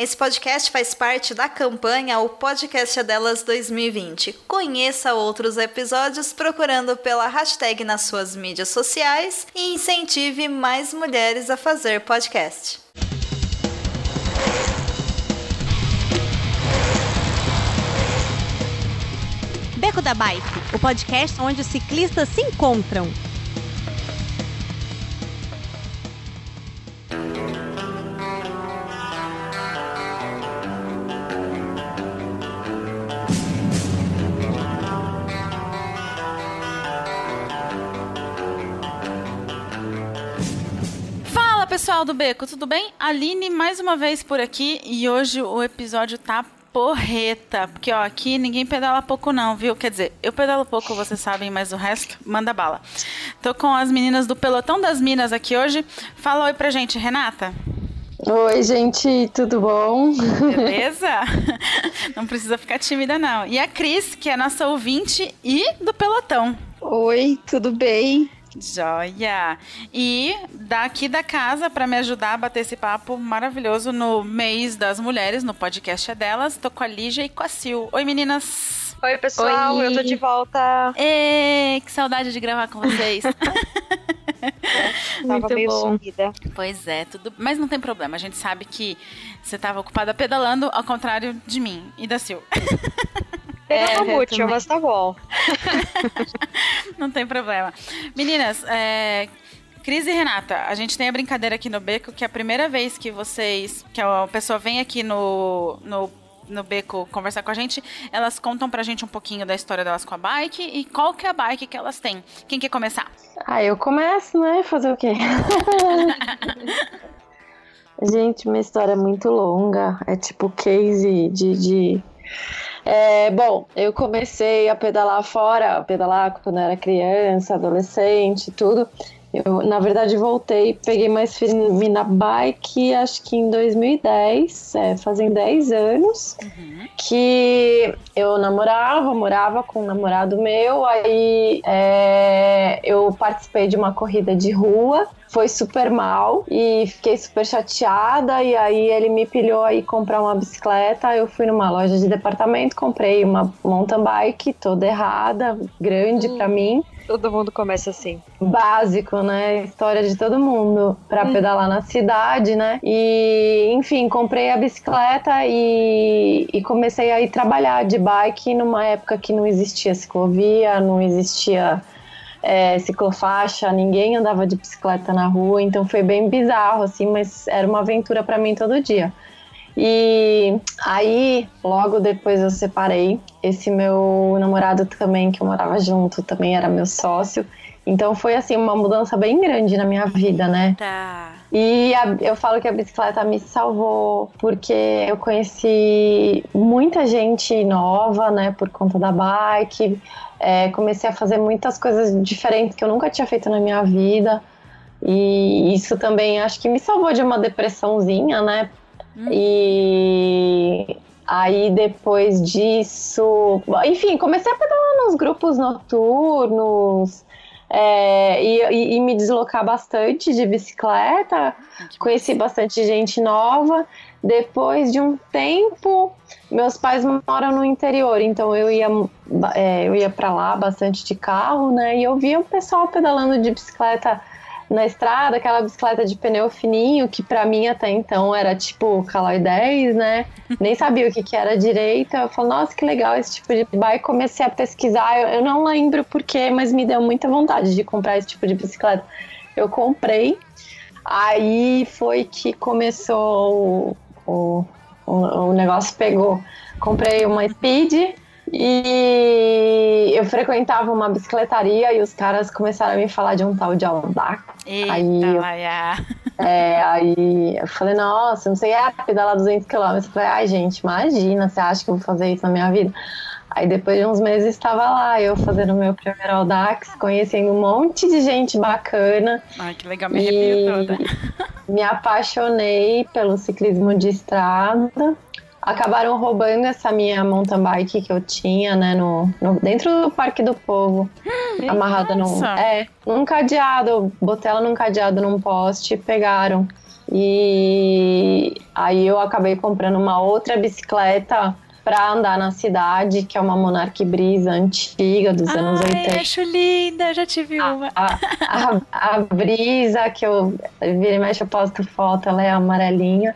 Esse podcast faz parte da campanha O Podcast é Delas 2020. Conheça outros episódios procurando pela hashtag nas suas mídias sociais e incentive mais mulheres a fazer podcast. Beco da Bike, o podcast onde os ciclistas se encontram. Pessoal do Beco, tudo bem? Aline mais uma vez por aqui e hoje o episódio tá porreta, porque ó, aqui ninguém pedala pouco não, viu? Quer dizer, eu pedalo pouco, vocês sabem, mas o resto manda bala. Tô com as meninas do Pelotão das Minas aqui hoje. Fala oi pra gente, Renata. Oi, gente, tudo bom? Beleza? Não precisa ficar tímida, não. E a Cris, que é nossa ouvinte e do pelotão. Oi, tudo bem? Joia! E daqui da casa, para me ajudar a bater esse papo maravilhoso no mês das mulheres, no podcast é delas, tô com a Lígia e com a Sil. Oi, meninas! Oi, pessoal, Oi. eu tô de volta. Ê, que saudade de gravar com vocês. tava Muito meio bom. sumida. Pois é, tudo, mas não tem problema. A gente sabe que você estava ocupada pedalando, ao contrário de mim e da Sil. Pegou é, mas tá bom. Não tem problema. Meninas, é, Cris e Renata, a gente tem a brincadeira aqui no Beco que é a primeira vez que vocês, que a pessoa vem aqui no, no, no Beco conversar com a gente, elas contam pra gente um pouquinho da história delas com a bike e qual que é a bike que elas têm. Quem quer começar? Ah, eu começo, né? Fazer o quê? gente, minha história é muito longa. É tipo case de, de é, bom, eu comecei a pedalar fora, a pedalar quando era criança, adolescente, tudo. Eu, na verdade, voltei, peguei mais firme na bike, acho que em 2010, é, fazem 10 anos, uhum. que eu namorava, morava com um namorado meu, aí é, eu participei de uma corrida de rua, foi super mal e fiquei super chateada. E aí ele me pilhou aí comprar uma bicicleta. Eu fui numa loja de departamento, comprei uma mountain bike toda errada, grande hum. para mim. Todo mundo começa assim. Básico, né? História de todo mundo para hum. pedalar na cidade, né? E, enfim, comprei a bicicleta e, e comecei a ir trabalhar de bike numa época que não existia ciclovia, não existia é, ciclofaixa, ninguém andava de bicicleta na rua, então foi bem bizarro, assim, mas era uma aventura para mim todo dia. E aí, logo depois eu separei. Esse meu namorado também, que eu morava junto, também era meu sócio. Então foi assim uma mudança bem grande na minha vida, né? Tá. E a, eu falo que a bicicleta me salvou porque eu conheci muita gente nova, né, por conta da bike. É, comecei a fazer muitas coisas diferentes que eu nunca tinha feito na minha vida. E isso também acho que me salvou de uma depressãozinha, né? Hum. E aí depois disso, enfim, comecei a pedalar nos grupos noturnos, é, e, e, me deslocar bastante de bicicleta, conheci bastante gente nova. Depois de um tempo, meus pais moram no interior, então eu ia, é, eu ia para lá bastante de carro, né? E eu via o pessoal pedalando de bicicleta na estrada, aquela bicicleta de pneu fininho, que para mim até então era tipo Caloi 10, né? Nem sabia o que, que era direito. Eu falei, nossa, que legal esse tipo de bike. Comecei a pesquisar, eu, eu não lembro porquê, mas me deu muita vontade de comprar esse tipo de bicicleta. Eu comprei, aí foi que começou o, o, o negócio pegou. Comprei uma Speed, e eu frequentava uma bicicletaria e os caras começaram a me falar de um tal de. Eita, aí, eu, é, aí eu falei, nossa, não sei, é pedalar 200 km. Eu falei, ai gente, imagina, você acha que eu vou fazer isso na minha vida? Aí depois de uns meses estava lá, eu fazendo o meu primeiro Audax, conhecendo um monte de gente bacana. Ai, que legal, me arrepio toda. Me apaixonei pelo ciclismo de estrada acabaram roubando essa minha mountain bike que eu tinha, né, no, no dentro do Parque do Povo, amarrada num, é, num cadeado, botei ela num cadeado num poste, pegaram. E aí eu acabei comprando uma outra bicicleta para andar na cidade, que é uma Monarch Brisa antiga dos Ai, anos 80. acho linda, já tive uma. A, a, a Brisa, que eu vira e mexe, eu posto foto, ela é amarelinha.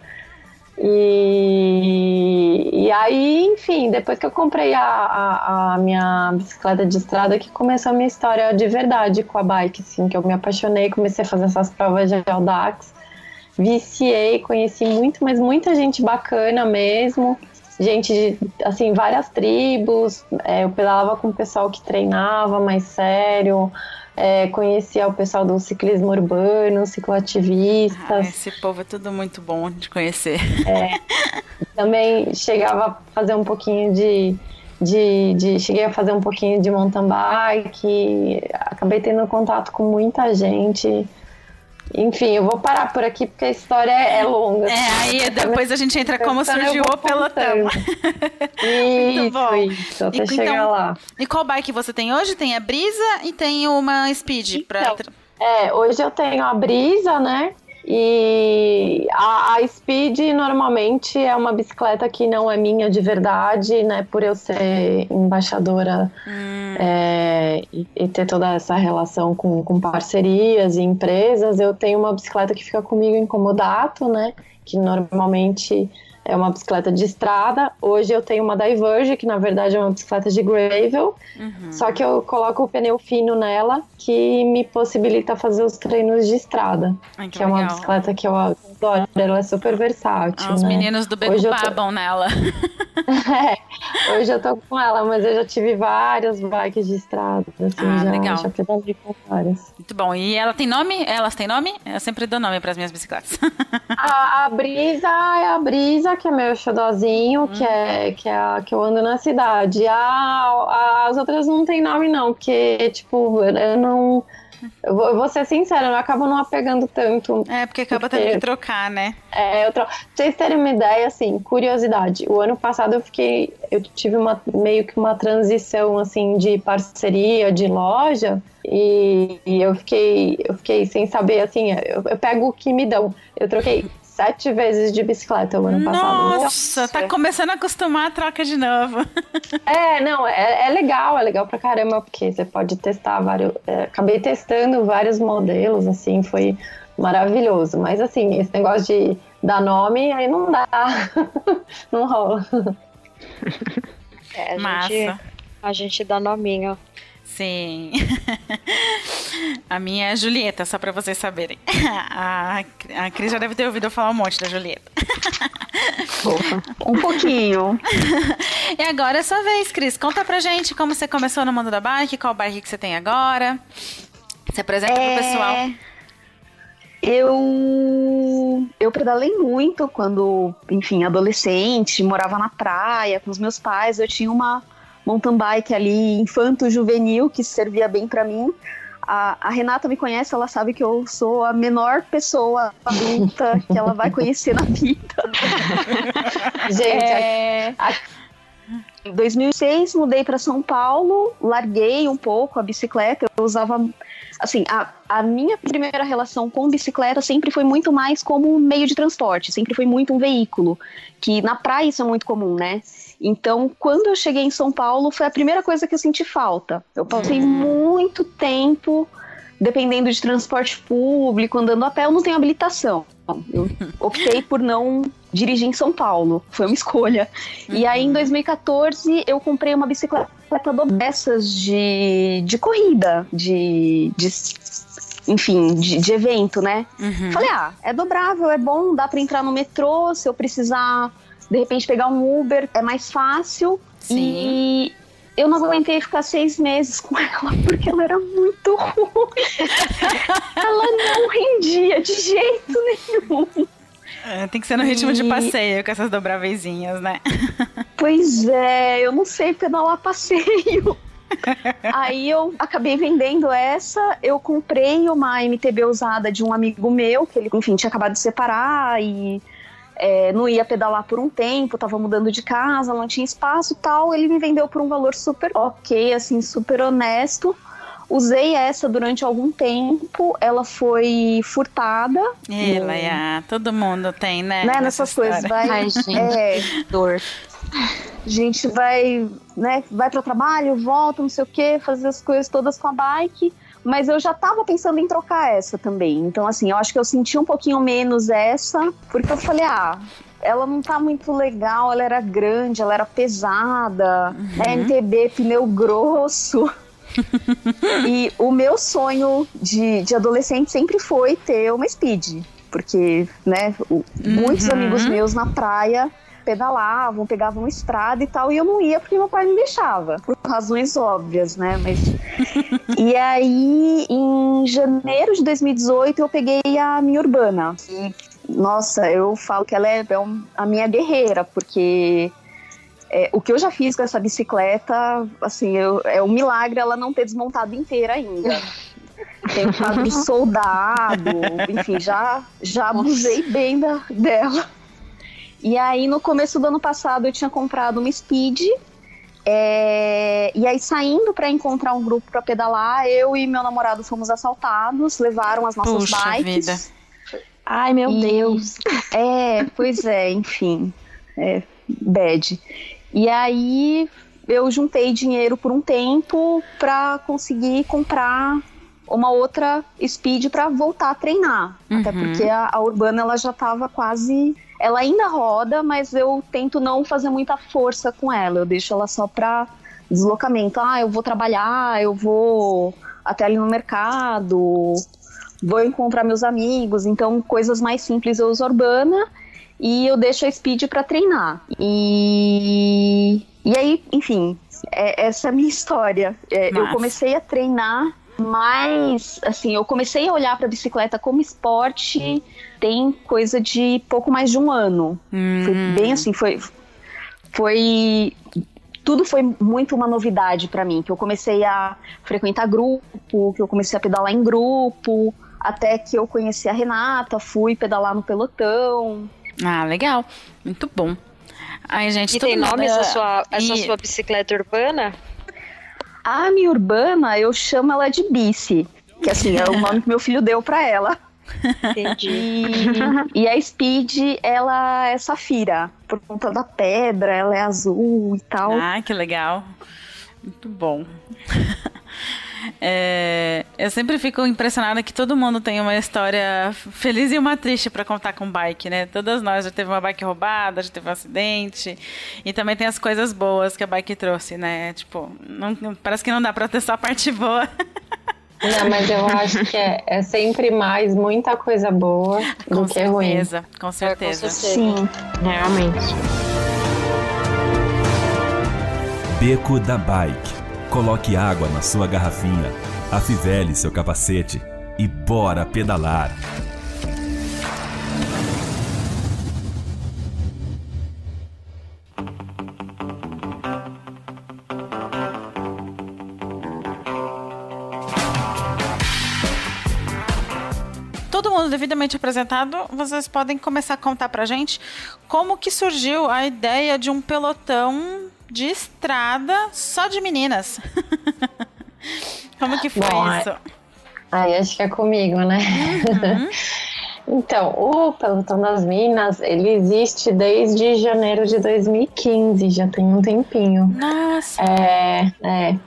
E, e aí, enfim, depois que eu comprei a, a, a, minha bicicleta de estrada, que começou a minha história de verdade com a bike, assim, que eu me apaixonei, comecei a fazer essas provas de Audax, viciei, conheci muito, mas muita gente bacana mesmo, gente de, assim, várias tribos, é, eu pedalava com o pessoal que treinava mais sério, é, conhecia o pessoal do ciclismo urbano, cicloativistas. Ah, esse povo é tudo muito bom de conhecer. É, também chegava a fazer um pouquinho de, de, de, Cheguei a fazer um pouquinho de mountain bike, acabei tendo contato com muita gente. Enfim, eu vou parar por aqui porque a história é longa. É, aí depois a gente entra como surgiu o pelotão. Isso, bom. isso, até e, chegar então, lá. E qual bike você tem hoje? Tem a Brisa e tem uma Speed. Então, pra... É, hoje eu tenho a Brisa, né? E a, a, Speed normalmente é uma bicicleta que não é minha de verdade, né? Por eu ser embaixadora hum. é, e, e, ter toda essa relação com, com parcerias e empresas, eu tenho uma bicicleta que fica comigo em comodato, né? Que normalmente é uma bicicleta de estrada. Hoje eu tenho uma Diverge, que na verdade é uma bicicleta de gravel, uhum. só que eu coloco o pneu fino nela, que me possibilita fazer os treinos de estrada. Ai, que, que é uma bicicleta que eu adoro, ela é super versátil. Ah, os né? meninos do Beco babam tô... nela. é, hoje eu tô com ela, mas eu já tive várias bikes de estrada, assim, ah, já, legal. já pedalei com várias. Muito bom. E ela tem nome? Elas têm nome? Eu sempre dou nome para as minhas bicicletas. a, a Brisa é a Brisa, que é meu xodozinho, hum. que, é, que é a que eu ando na cidade. A, a, as outras não tem nome, não, porque, tipo, eu não. Eu vou, eu vou, ser sincera, eu acabo não apegando tanto. É, porque acaba porque, tendo que trocar, né? É, eu troco. Pra vocês terem uma ideia, assim, curiosidade. O ano passado eu fiquei. Eu tive uma, meio que uma transição, assim, de parceria, de loja. E, e eu fiquei. Eu fiquei sem saber, assim, eu, eu pego o que me dão. Eu troquei sete vezes de bicicleta o ano Nossa, passado. Nossa, tá começando a acostumar a troca de novo. É, não, é, é legal, é legal pra caramba, porque você pode testar vários. É, acabei testando vários modelos, assim, foi maravilhoso. Mas assim, esse negócio de dar nome, aí não dá. não rola. É, a Massa. Gente, a gente dá nominho. Sim. a minha é a Julieta, só para vocês saberem. A, a Cris já deve ter ouvido eu falar um monte da Julieta. um pouquinho. e agora é sua vez, Cris. Conta pra gente como você começou no mundo da bike, qual bike que você tem agora. Se apresenta é... pro pessoal. Eu eu pedalei muito quando, enfim, adolescente, morava na praia com os meus pais. Eu tinha uma mountain bike ali infanto-juvenil que servia bem para mim. A, a, Renata me conhece, ela sabe que eu sou a menor pessoa adulta que ela vai conhecer na vida. Gente, é... a... em 2006 mudei para São Paulo, larguei um pouco a bicicleta, eu usava assim, a, a minha primeira relação com bicicleta sempre foi muito mais como um meio de transporte, sempre foi muito um veículo, que na praia isso é muito comum, né? Então, quando eu cheguei em São Paulo, foi a primeira coisa que eu senti falta. Eu passei uhum. muito tempo dependendo de transporte público, andando a pé, eu não tenho habilitação. Eu optei por não dirigir em São Paulo, foi uma escolha. Uhum. E aí, em 2014, uhum. eu comprei uma bicicleta dessas de, de corrida, de, de enfim, de, de, evento, né? Uhum. Falei, ah, é dobrável, é bom, dá para entrar no metrô, se eu precisar de repente pegar um Uber é mais fácil. Sim. E eu não aguentei ficar seis meses com ela porque ela era muito ruim. ela não rendia de jeito nenhum. É, tem que ser no ritmo e... de passeio com essas dobravezinhas, né? pois é, eu não sei pedalar passeio. Aí eu acabei vendendo essa, eu comprei uma MTB usada de um amigo meu, que ele, enfim, tinha acabado de separar e é, não ia pedalar por um tempo, tava mudando de casa, não tinha espaço tal. Ele me vendeu por um valor super ok, assim, super honesto. Usei essa durante algum tempo, ela foi furtada. Ela, no... é, todo mundo tem, né? né nessas coisas, vai. Ai, gente, é, dor. A gente vai, né, vai para o trabalho, volta, não sei o que, fazer as coisas todas com a bike. Mas eu já tava pensando em trocar essa também. Então, assim, eu acho que eu senti um pouquinho menos essa, porque eu falei, ah, ela não tá muito legal, ela era grande, ela era pesada, uhum. né, MTB, pneu grosso. e o meu sonho de, de adolescente sempre foi ter uma speed. Porque, né, uhum. muitos amigos meus na praia pedalavam, pegavam estrada e tal, e eu não ia porque meu pai não deixava, por razões óbvias, né? Mas e aí em janeiro de 2018 eu peguei a minha urbana. E, nossa, eu falo que ela é, é a minha guerreira, porque é, o que eu já fiz com essa bicicleta, assim, eu, é um milagre ela não ter desmontado inteira ainda. Tem um quadro soldado, enfim, já, já abusei bem da, dela. E aí, no começo do ano passado, eu tinha comprado uma Speed. É... E aí, saindo para encontrar um grupo para pedalar, eu e meu namorado fomos assaltados, levaram as nossas Puxa bikes. Vida. Ai, meu e... Deus. É, pois é, enfim. É, bad. E aí, eu juntei dinheiro por um tempo para conseguir comprar uma outra speed para voltar a treinar. Uhum. Até porque a, a, urbana ela já estava quase ela ainda roda, mas eu tento não fazer muita força com ela. Eu deixo ela só para deslocamento. Ah, eu vou trabalhar, eu vou até ali no mercado, vou encontrar meus amigos. Então, coisas mais simples eu uso urbana e eu deixo a speed para treinar. E, e aí, enfim, é, essa é a minha história. É, eu comecei a treinar mas, assim, eu comecei a olhar para a bicicleta como esporte tem coisa de pouco mais de um ano. Hum. Foi bem assim, foi. Foi. Tudo foi muito uma novidade para mim, que eu comecei a frequentar grupo, que eu comecei a pedalar em grupo, até que eu conheci a Renata, fui pedalar no pelotão. Ah, legal. Muito bom. Ai, gente, e tem nome essa sua, essa e... sua bicicleta urbana? A minha urbana, eu chamo ela de Bici, que assim, é o nome que meu filho deu para ela. Entendi. E, e, a Speed, ela é safira, por conta da pedra, ela é azul e tal. Ah, que legal. Muito bom. É, eu sempre fico impressionada que todo mundo tem uma história feliz e uma triste para contar com bike, né? Todas nós já teve uma bike roubada, já teve um acidente. E também tem as coisas boas que a bike trouxe, né? Tipo, não, parece que não dá pra ter só a parte boa. Não, mas eu acho que é, é sempre mais muita coisa boa com do certeza, que ruim. Com certeza, é, com certeza. Sim, realmente. Beco da Bike Coloque água na sua garrafinha, afivele seu capacete e bora pedalar! todo mundo devidamente apresentado, vocês podem começar a contar pra gente como que surgiu a ideia de um pelotão de estrada só de meninas. Como que foi Bom, isso? Aí acho que é comigo, né? Uhum. Então, o Pelotão das Minas, ele existe desde janeiro de 2015, já tem um tempinho. Nossa! É, é,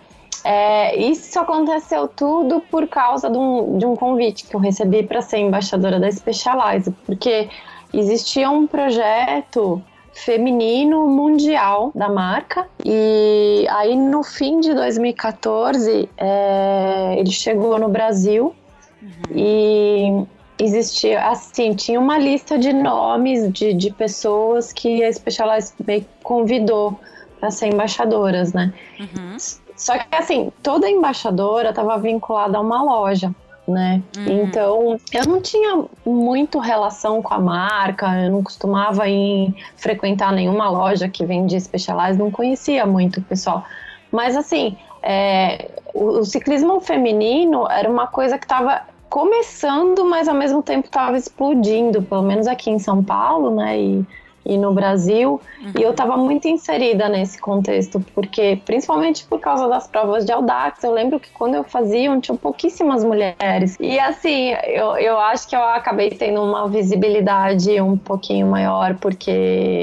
é isso aconteceu tudo por causa de um, de um convite que eu recebi para ser embaixadora da Specialize, porque existia um projeto feminino mundial da marca. E aí no fim de 2014 é, ele chegou no Brasil uhum. e existia assim tinha uma lista de nomes de, de pessoas que a Specialized convidou para ser embaixadoras, né? Uhum. Só que assim toda embaixadora estava vinculada a uma loja né? Uhum. Então, eu não tinha muito relação com a marca, eu não costumava ir frequentar nenhuma loja que vendia Specialized, não conhecia muito o pessoal. Mas, assim, é, o, o, ciclismo feminino era uma coisa que estava começando, mas ao mesmo tempo estava explodindo, pelo menos aqui em São Paulo, né? E e no Brasil. Uhum. E eu estava muito inserida nesse contexto, porque principalmente por causa das provas de Audax, eu lembro que quando eu fazia, tinha pouquíssimas mulheres. E assim, eu, eu acho que eu acabei tendo uma visibilidade um pouquinho maior, porque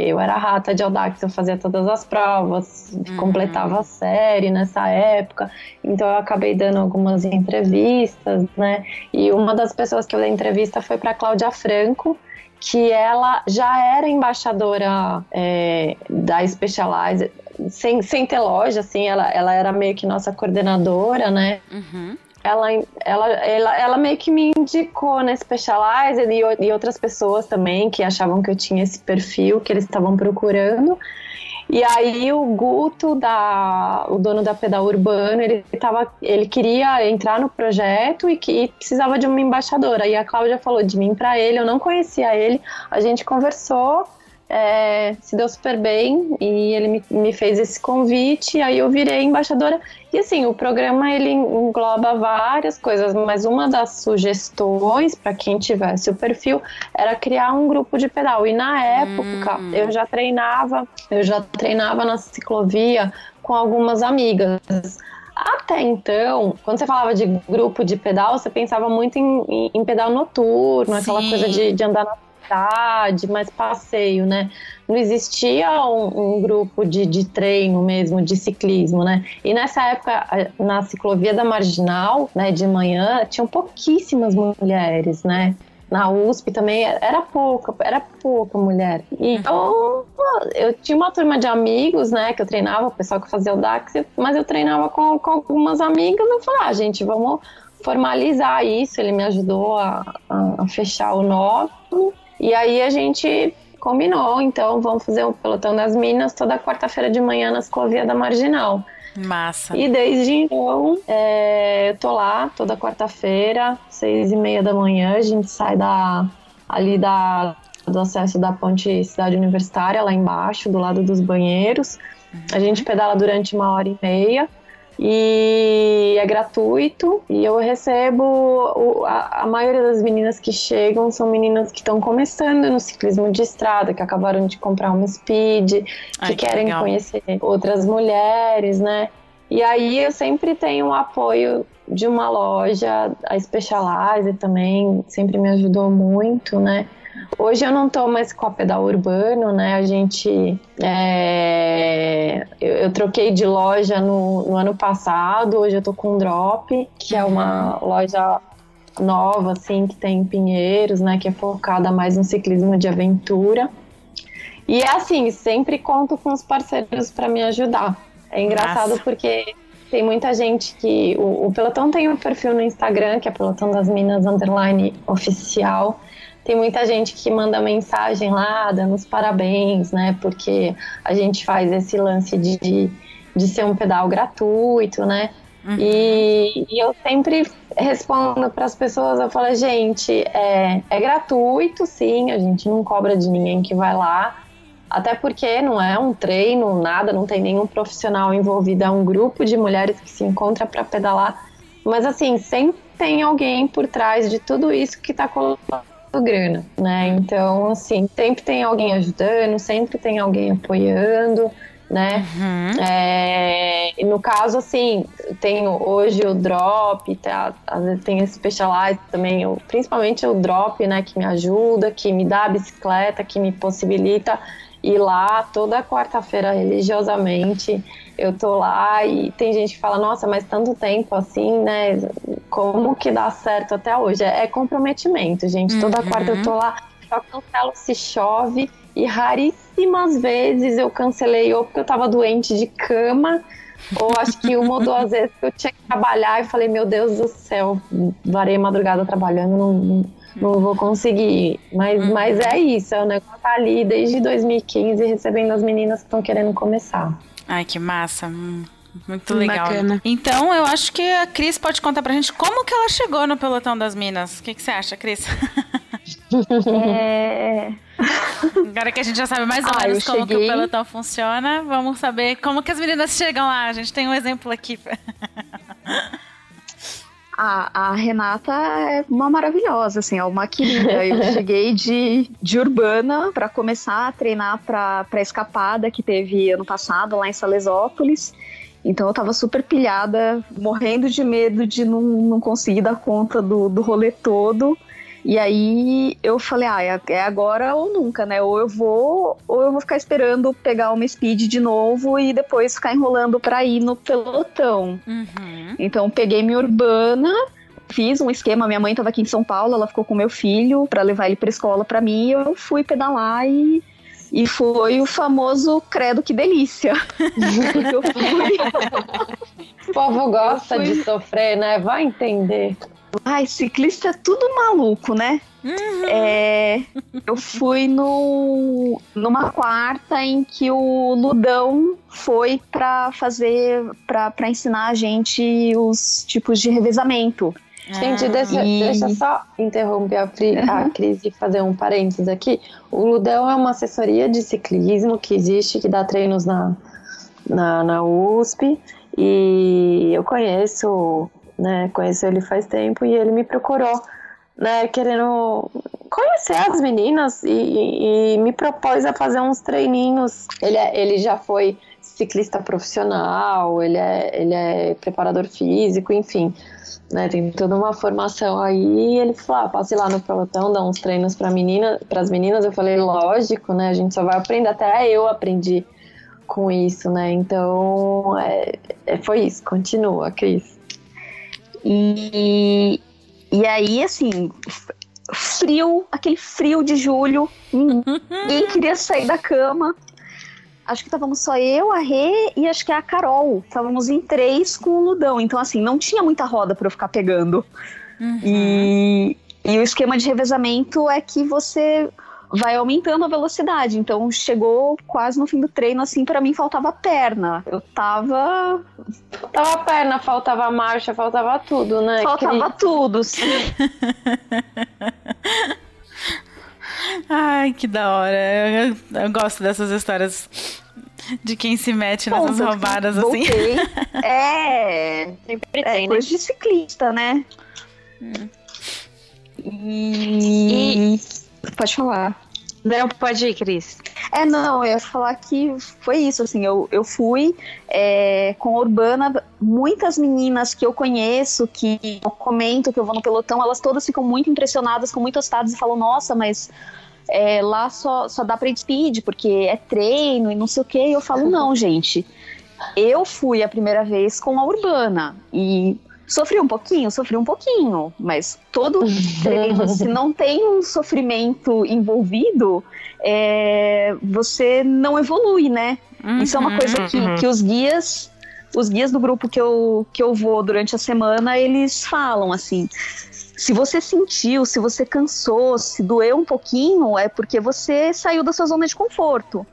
eu era rata de Audax, eu fazia todas as provas, uhum. completava a série nessa época, então eu acabei dando algumas entrevistas, né? E uma das pessoas que eu dei entrevista foi para Cláudia Franco, que ela já era embaixadora é, da Specialized, sem, sem ter loja, assim, ela, ela era meio que nossa coordenadora, né? Uhum. Ela, ela, ela, ela meio que me indicou na Specialized e, e outras pessoas também que achavam que eu tinha esse perfil que eles estavam procurando. E aí o Guto, da, o dono da Pedal Urbano, ele, tava, ele queria entrar no projeto e, que, e precisava de uma embaixadora. E a Cláudia falou de mim para ele, eu não conhecia ele, a gente conversou é, se deu super bem e ele me, me, fez esse convite, aí eu virei embaixadora. E assim, o programa ele engloba várias coisas, mas uma das sugestões para quem tivesse o perfil era criar um grupo de pedal. E na época hum. eu já treinava, eu já treinava na ciclovia com algumas amigas. Até então, quando você falava de grupo de pedal, você pensava muito em, em, pedal noturno, Sim. aquela coisa de, de andar na cidade, mais passeio, né? Não existia um, um grupo de, de, treino mesmo, de ciclismo, né? E nessa época, na ciclovia da Marginal, né, de manhã, tinham pouquíssimas mulheres, né? Na USP também era pouca, era pouca mulher. Então, eu tinha uma turma de amigos, né, que eu treinava, o pessoal que fazia o DAX, mas eu treinava com, com algumas amigas. Eu falei, ah, gente, vamos formalizar isso. Ele me ajudou a, a, a fechar o nó. E aí a gente combinou, então vamos fazer o pelotão das minas toda quarta-feira de manhã na Ciclovia da Marginal. Massa. E desde então, é, eu tô lá toda quarta-feira, seis e meia da manhã, a gente sai da, ali da, do acesso da ponte Cidade Universitária, lá embaixo, do lado dos banheiros. A gente uhum. pedala durante uma hora e meia e é gratuito e eu recebo o, a, a, maioria das meninas que chegam são meninas que estão começando no ciclismo de estrada, que acabaram de comprar uma speed, Ai, que, que querem legal. conhecer outras mulheres, né? E aí eu sempre tenho o apoio de uma loja, a Specialize também sempre me ajudou muito, né? Hoje eu não estou mais com a pedal urbano, né? A gente. É, eu, eu, troquei de loja no, no, ano passado, hoje eu tô com Drop, que é uma loja nova, assim, que tem em Pinheiros, né? Que é focada mais no ciclismo de aventura. E é assim, sempre conto com os parceiros para me ajudar. É engraçado Nossa. porque tem muita gente que. O, o, Pelotão tem um perfil no Instagram, que é Pelotão das Minas Underline Oficial. Tem muita gente que manda mensagem lá, dando os parabéns, né? Porque a gente faz esse lance de, de ser um pedal gratuito, né? Uhum. E, e, eu sempre respondo para as pessoas, eu falo, gente, é, é gratuito, sim, a gente não cobra de ninguém que vai lá, até porque não é um treino, nada, não tem nenhum profissional envolvido, é um grupo de mulheres que se encontra para pedalar, mas assim, sempre tem alguém por trás de tudo isso que está colocando grana, né? Então, assim, sempre tem alguém ajudando, sempre tem alguém apoiando, né? Uhum. É, no caso, assim, tenho hoje o Drop, tá, às vezes tem esse Specialized também, principalmente o Drop, né, que me ajuda, que me dá a bicicleta, que me possibilita ir lá toda quarta-feira religiosamente. Eu tô lá e tem gente que fala, nossa, mas tanto tempo assim, né? Como que dá certo até hoje? É, é comprometimento, gente. Toda uhum. quarta eu tô lá, só cancelo se chove. E raríssimas vezes eu cancelei ou porque eu tava doente de cama, ou acho que uma ou duas vezes que eu tinha que trabalhar e falei, meu Deus do céu, varei madrugada trabalhando, não, não vou conseguir. Mas, uhum. mas é isso, é o negócio tá ali desde 2015 recebendo as meninas que estão querendo começar. Ai, que massa. Hum, muito legal. Bacana. Então, eu acho que a Cris pode contar pra gente como que ela chegou no pelotão das minas. O que, que você acha, Cris? É... Agora que a gente já sabe mais ou ah, menos como cheguei... que o pelotão funciona, vamos saber como que as meninas chegam lá. A gente tem um exemplo aqui. A, a Renata é uma maravilhosa, assim, é uma querida. Eu cheguei de, de urbana para começar a treinar para a escapada que teve ano passado lá em Salesópolis. Então eu tava super pilhada, morrendo de medo de não, não conseguir dar conta do, do rolê todo. E aí eu falei, ah, é, é agora ou nunca, né? Ou eu vou, ou eu vou ficar esperando pegar uma speed de novo e depois ficar enrolando pra ir no pelotão. Uhum. Então peguei minha urbana, fiz um esquema. Minha mãe estava aqui em São Paulo, ela ficou com meu filho para levar ele para escola para mim. eu fui pedalar e e foi o famoso credo que delícia. eu fui. o povo gosta fui... de sofrer, né? Vai entender. Ai, ciclista é tudo maluco, né? Uhum. É, eu fui no, numa quarta em que o Ludão foi para fazer, para ensinar a gente os tipos de revezamento. Gente, deixa, e... deixa só interromper a, Fri, uhum. a Cris e fazer um parênteses aqui. O Ludão é uma assessoria de ciclismo que existe, que dá treinos na, na, na USP. E eu conheço, né? Conheço ele faz tempo e ele me procurou, né? Querendo conhecer as meninas e, e, e me propôs a fazer uns treininhos. Ele, é, ele já foi ciclista profissional, ele é, ele é preparador físico, enfim né? Tem toda uma formação aí. Ele falou: ah, passe lá no pelotão, dá uns treinos para menina, as meninas. Eu falei: lógico, né? A gente só vai aprender. Até eu aprendi com isso, né? Então, é, é, foi isso. Continua, Cris. E, e aí, assim, frio, aquele frio de julho, ninguém queria sair da cama acho que estávamos só eu, a Rê e acho que a Carol. Estávamos em três com o Ludão. Então, assim, não tinha muita roda para eu ficar pegando. Uhum. E, e o esquema de revezamento é que você vai aumentando a velocidade. Então, chegou quase no fim do treino, assim, para mim faltava perna. Eu tava. Faltava perna, faltava marcha, faltava tudo, né? Faltava Cris? tudo, sim. Ai, que da hora. Eu, eu, gosto dessas histórias de quem se mete Bom, nessas roubadas assim. É. Sempre é tem, é coisa de ciclista, né? Hum. E... e... Pode falar. Não, pode ir, Cris. É, não, eu ia falar que foi isso, assim, eu, eu fui é, com a Urbana, muitas meninas que eu conheço, que eu comento que eu vou no pelotão, elas todas ficam muito impressionadas com muitos estados e falam, nossa, mas é, lá só, só dá pra speed, porque é treino e não sei o que, e eu falo, não, gente, eu fui a primeira vez com a Urbana, e Sofri um pouquinho, sofri um pouquinho, mas todo treino, se não tem um sofrimento envolvido, é, você não evolui, né? Uhum, Isso é uma coisa que, uhum. que os guias, os guias do grupo que eu, que eu vou durante a semana, eles falam assim. Se você sentiu, se você cansou, se doeu um pouquinho, é porque você saiu da sua zona de conforto.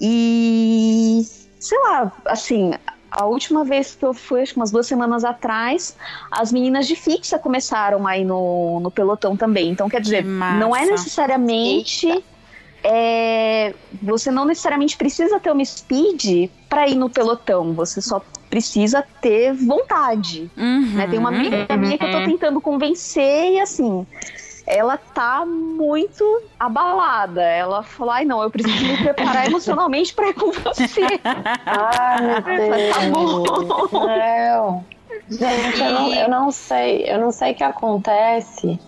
E sei lá, assim, a última vez que eu fui, acho que umas duas semanas atrás, as meninas de fixa começaram aí no, no pelotão também. Então, quer dizer, não é necessariamente. É, você não necessariamente precisa ter uma speed para ir no pelotão, você só precisa ter vontade. Uhum, né? Tem uma amiga uhum. minha que eu tô tentando convencer e assim, ela tá muito abalada. Ela falou: ai, não, eu preciso me preparar emocionalmente pra ir com você. Ai, meu Deus. Tá bom. Não. Gente, eu não, eu não sei, eu não sei o que acontece.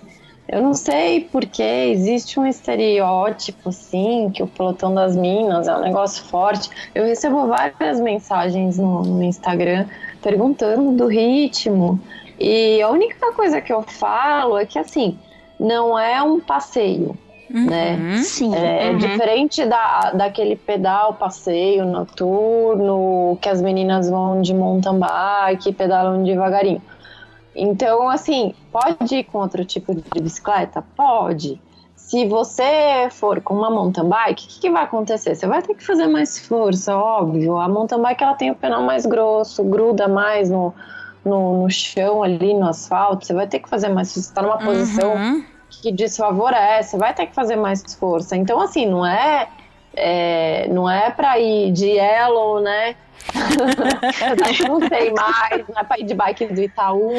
Eu não sei porque existe um estereótipo, sim, que o pelotão das minas é um negócio forte. Eu recebo várias mensagens no, no Instagram perguntando do ritmo. E a única coisa que eu falo é que, assim, não é um passeio. Uhum, né? Sim. É, uhum. diferente da, daquele pedal passeio noturno que as meninas vão de mountain bike, pedalam devagarinho. Então, assim, pode ir com outro tipo de bicicleta? Pode. Se você for com uma mountain bike, o que, que, vai acontecer? Você vai ter que fazer mais força, óbvio. A mountain bike ela tem o pedal mais grosso, gruda mais no, no, no chão ali, no asfalto, você vai ter que fazer mais. Você está numa posição uhum. que desfavorece, vai ter que fazer mais força. Então, assim, não é é, não é para ir de Yellow, né? não sei mais, não é para ir de bike do Itaú,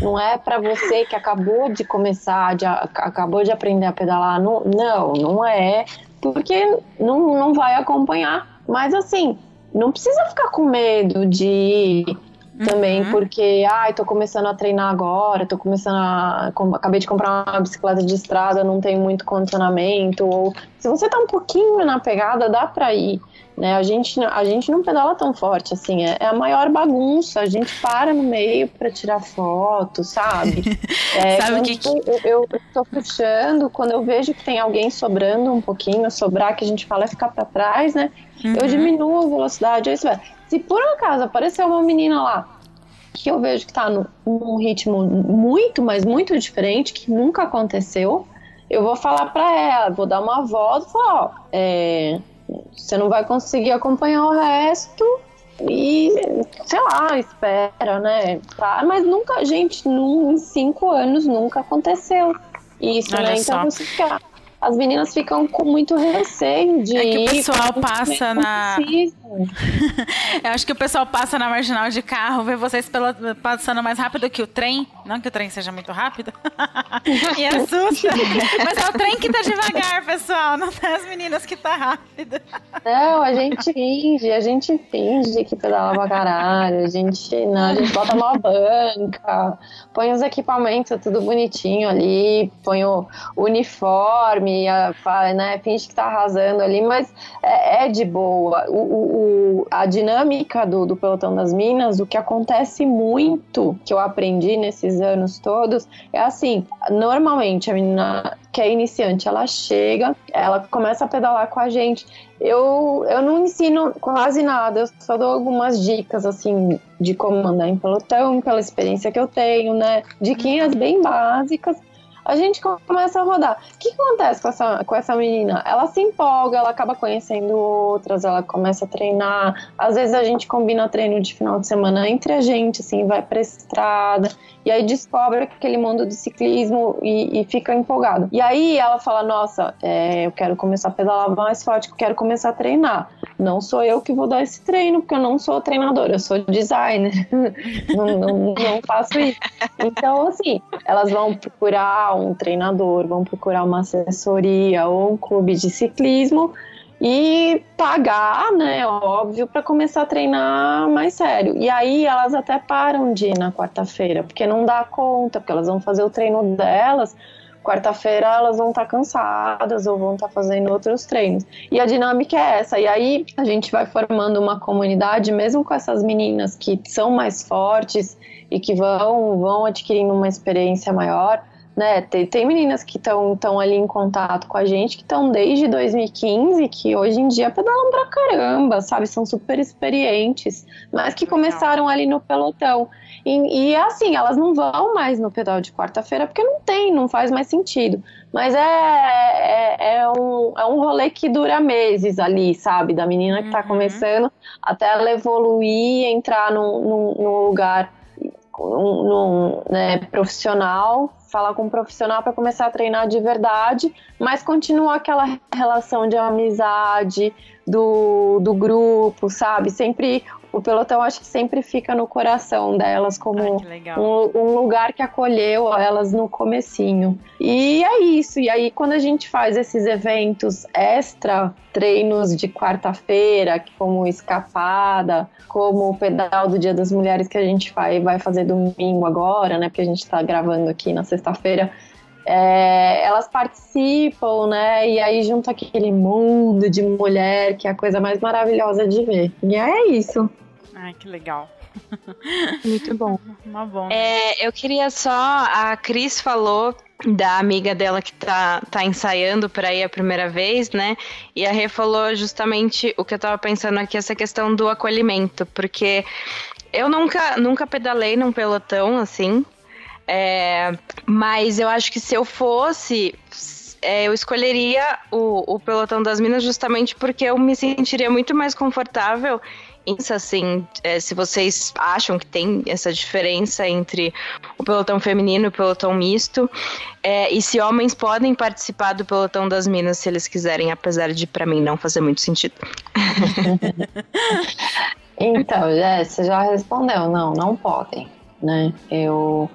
não é para você que acabou de começar, de, acabou de aprender a pedalar, não, não, não é, porque não, não vai acompanhar. Mas assim, não precisa ficar com medo de também, uhum. porque, ai, tô começando a treinar agora, tô começando a. acabei de comprar uma bicicleta de estrada, não tem muito condicionamento, ou se você tá um pouquinho na pegada, dá pra ir. Né? A, gente, a gente não pedala tão forte, assim, é, é a maior bagunça, a gente para no meio para tirar foto, sabe? É, sabe que... Eu, eu, eu tô puxando, quando eu vejo que tem alguém sobrando um pouquinho, sobrar, que a gente fala é ficar para trás, né? Uhum. Eu diminuo a velocidade, aí você vai. Se por acaso aparecer uma menina lá que eu vejo que tá no, num ritmo muito, mas muito diferente, que nunca aconteceu, eu vou falar para ela, vou dar uma voz e falar, ó, é, você não vai conseguir acompanhar o resto e, sei lá, espera, né? Tá, mas nunca, gente, num, em cinco anos nunca aconteceu isso, Olha né? Então só. você fica as meninas ficam com muito receio de. É que o pessoal passa na. Eu acho que o pessoal passa na marginal de carro, vê vocês pela... passando mais rápido que o trem. Não que o trem seja muito rápido. e assusta. Mas é o trem que tá devagar, pessoal. Não é as meninas que tá rápido. Não, a gente finge, a gente finge que pedala pra caralho. A gente, não, a gente bota uma banca, põe os equipamentos tudo bonitinho ali, põe o uniforme a, né, finge que tá arrasando ali, mas é, é de boa. O, o, a dinâmica do, do pelotão das minas, o que acontece muito, que eu aprendi nesses anos todos, é assim, normalmente a menina que é iniciante, ela chega, ela começa a pedalar com a gente. Eu, eu não ensino quase nada, eu só dou algumas dicas, assim, de como andar em pelotão, pela experiência que eu tenho, né? Diquinhas bem básicas a gente começa a rodar. O que acontece com essa, com essa menina? Ela se empolga, ela acaba conhecendo outras, ela começa a treinar. Às vezes a gente combina treino de final de semana entre a gente, assim, vai pra estrada. E aí descobre aquele mundo do ciclismo e, e fica empolgado. E aí ela fala: Nossa, é, eu quero começar a pedalar mais forte, eu quero começar a treinar. Não sou eu que vou dar esse treino, porque eu não sou treinadora, eu sou designer. não, não, não faço isso. Então, assim, elas vão procurar um treinador, vão procurar uma assessoria ou um clube de ciclismo e pagar, né, óbvio, para começar a treinar mais sério. E aí elas até param de ir na quarta-feira, porque não dá conta, porque elas vão fazer o treino delas. Quarta-feira elas vão estar tá cansadas ou vão estar tá fazendo outros treinos. E a dinâmica é essa. E aí a gente vai formando uma comunidade, mesmo com essas meninas que são mais fortes e que vão, vão adquirindo uma experiência maior né? Tem, tem meninas que estão ali em contato com a gente, que estão desde 2015, que hoje em dia pedalam pra caramba, sabe? São super experientes, mas que começaram ali no pelotão. E, e assim, elas não vão mais no pedal de quarta-feira, porque não tem, não faz mais sentido. Mas é, é, é, um, é um rolê que dura meses ali, sabe? Da menina que tá uhum. começando até ela evoluir, entrar num, num, num lugar num, num né, profissional falar com um profissional para começar a treinar de verdade, mas continua aquela relação de amizade do, do grupo, sabe? Sempre o pelotão acho que sempre fica no coração delas como um, um, lugar que acolheu elas no comecinho. E é isso. E aí quando a gente faz esses eventos extra, treinos de quarta-feira, como escapada, como o pedal do Dia das Mulheres que a gente vai, vai fazer domingo agora, né? Porque a gente está gravando aqui na sexta-feira. É, elas participam, né? E aí junto aquele mundo de mulher, que é a coisa mais maravilhosa de ver. E é isso. Ai, que legal. Muito bom. Uma bom. É, eu queria só. A Cris falou da amiga dela que tá, tá ensaiando para ir a primeira vez, né? E a Rê falou justamente o que eu tava pensando aqui, essa questão do acolhimento, porque eu nunca, nunca pedalei num pelotão assim. É, mas eu acho que se eu fosse é, eu escolheria o, o pelotão das minas justamente porque eu me sentiria muito mais confortável isso, assim, é, se vocês acham que tem essa diferença entre o pelotão feminino e o pelotão misto, é, e se homens podem participar do pelotão das minas se eles quiserem, apesar de para mim não fazer muito sentido. então, Jéssica já respondeu, não, não podem, né? Eu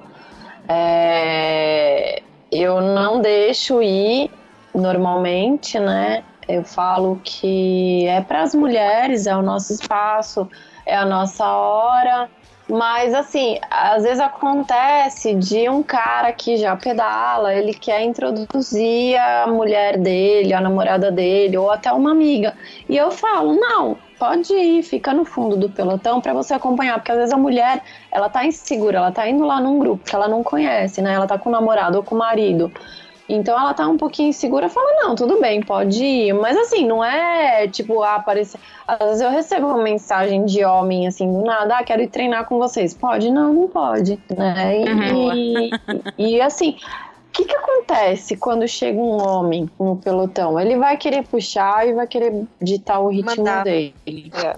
é, eu não deixo ir normalmente, né? Eu falo que é para as mulheres, é o nosso espaço, é a nossa hora. Mas assim, às vezes acontece de um cara que já pedala, ele quer introduzir a mulher dele, a namorada dele, ou até uma amiga. E eu falo, não, pode ir, fica no fundo do pelotão para você acompanhar, porque às vezes a mulher, ela tá insegura, ela tá indo lá num grupo que ela não conhece, né? Ela tá com o namorado ou com o marido. Então ela tá um pouquinho insegura, fala, não, tudo bem, pode ir. Mas assim, não é tipo, ah, aparecer. Às vezes eu recebo uma mensagem de homem assim, do nada, ah, quero ir treinar com vocês. Pode? Não, não pode. Né? E, uhum. e, e assim, o que, que acontece quando chega um homem no pelotão? Ele vai querer puxar e vai querer ditar o ritmo Mandar. dele. É.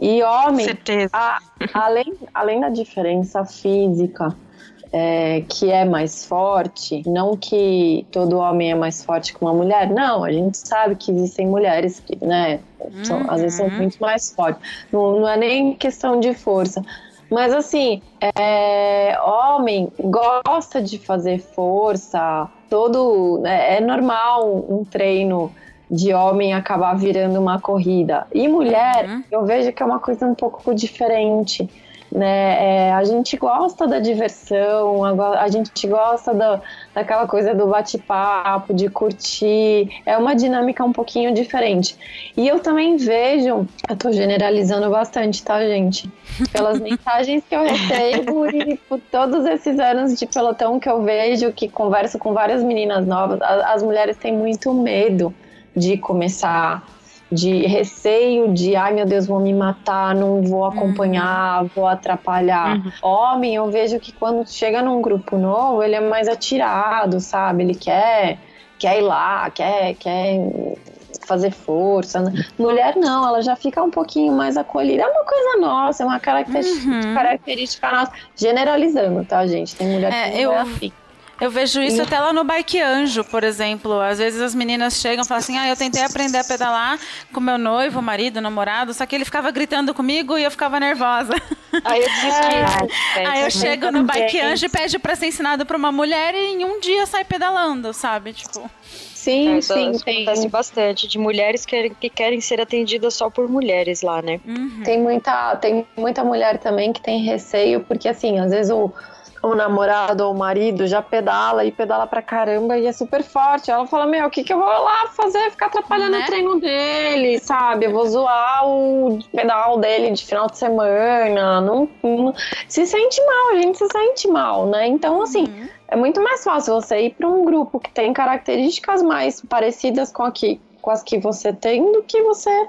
E homem, a, além, além da diferença física, é, que é mais forte, não que todo homem é mais forte que uma mulher, não, a gente sabe que existem mulheres que, né, são, uhum. às vezes são uhum. muito mais fortes. Não, não é nem questão de força. Mas assim, é, homem gosta de fazer força, todo. Né, é normal um treino de homem acabar virando uma corrida. E mulher, uhum. eu vejo que é uma coisa um pouco diferente né? É, a gente gosta da diversão, a, a gente gosta da, daquela coisa do bate-papo, de curtir. É uma dinâmica um pouquinho diferente. E eu também vejo, eu tô generalizando bastante, tá, gente? Pelas mensagens que eu recebo e por todos esses anos de pelotão que eu vejo, que converso com várias meninas novas, as mulheres têm muito medo de começar de receio de, ai meu Deus, vou me matar, não vou acompanhar, uhum. vou atrapalhar. Uhum. Homem, eu vejo que quando chega num grupo novo, ele é mais atirado, sabe? Ele quer, quer ir lá, quer, quer fazer força. Né? Mulher não, ela já fica um pouquinho mais acolhida. É uma coisa nossa, é uma característica, uhum. característica nossa. Generalizando, tá, gente? Tem mulher é, que não é eu... é assim. Eu vejo isso até lá no Bike Anjo, por exemplo. Às vezes as meninas chegam e falam assim: ah, eu tentei aprender a pedalar com meu noivo, marido, namorado, só que ele ficava gritando comigo e eu ficava nervosa. Aí eu desisti. É, Aí eu chego no Bike Anjo e pede pra ser ensinado por uma mulher e em um dia sai pedalando, sabe? Tipo. Sim, é, sim, tem. Acontece bastante de mulheres que, que querem ser atendidas só por mulheres lá, né? Uhum. Tem, muita, tem muita mulher também que tem receio, porque assim, às vezes o o namorado ou o marido já pedala e pedala pra caramba e é super forte. Ela fala: Meu, o que, que eu vou lá fazer? Ficar atrapalhando né? o treino dele, sabe? Eu vou zoar o pedal dele de final de semana. Não, não, se sente mal, a gente se sente mal, né? Então, assim. Uhum. É muito mais fácil você ir para um grupo que tem características mais parecidas com, aqui, com as que você tem do que você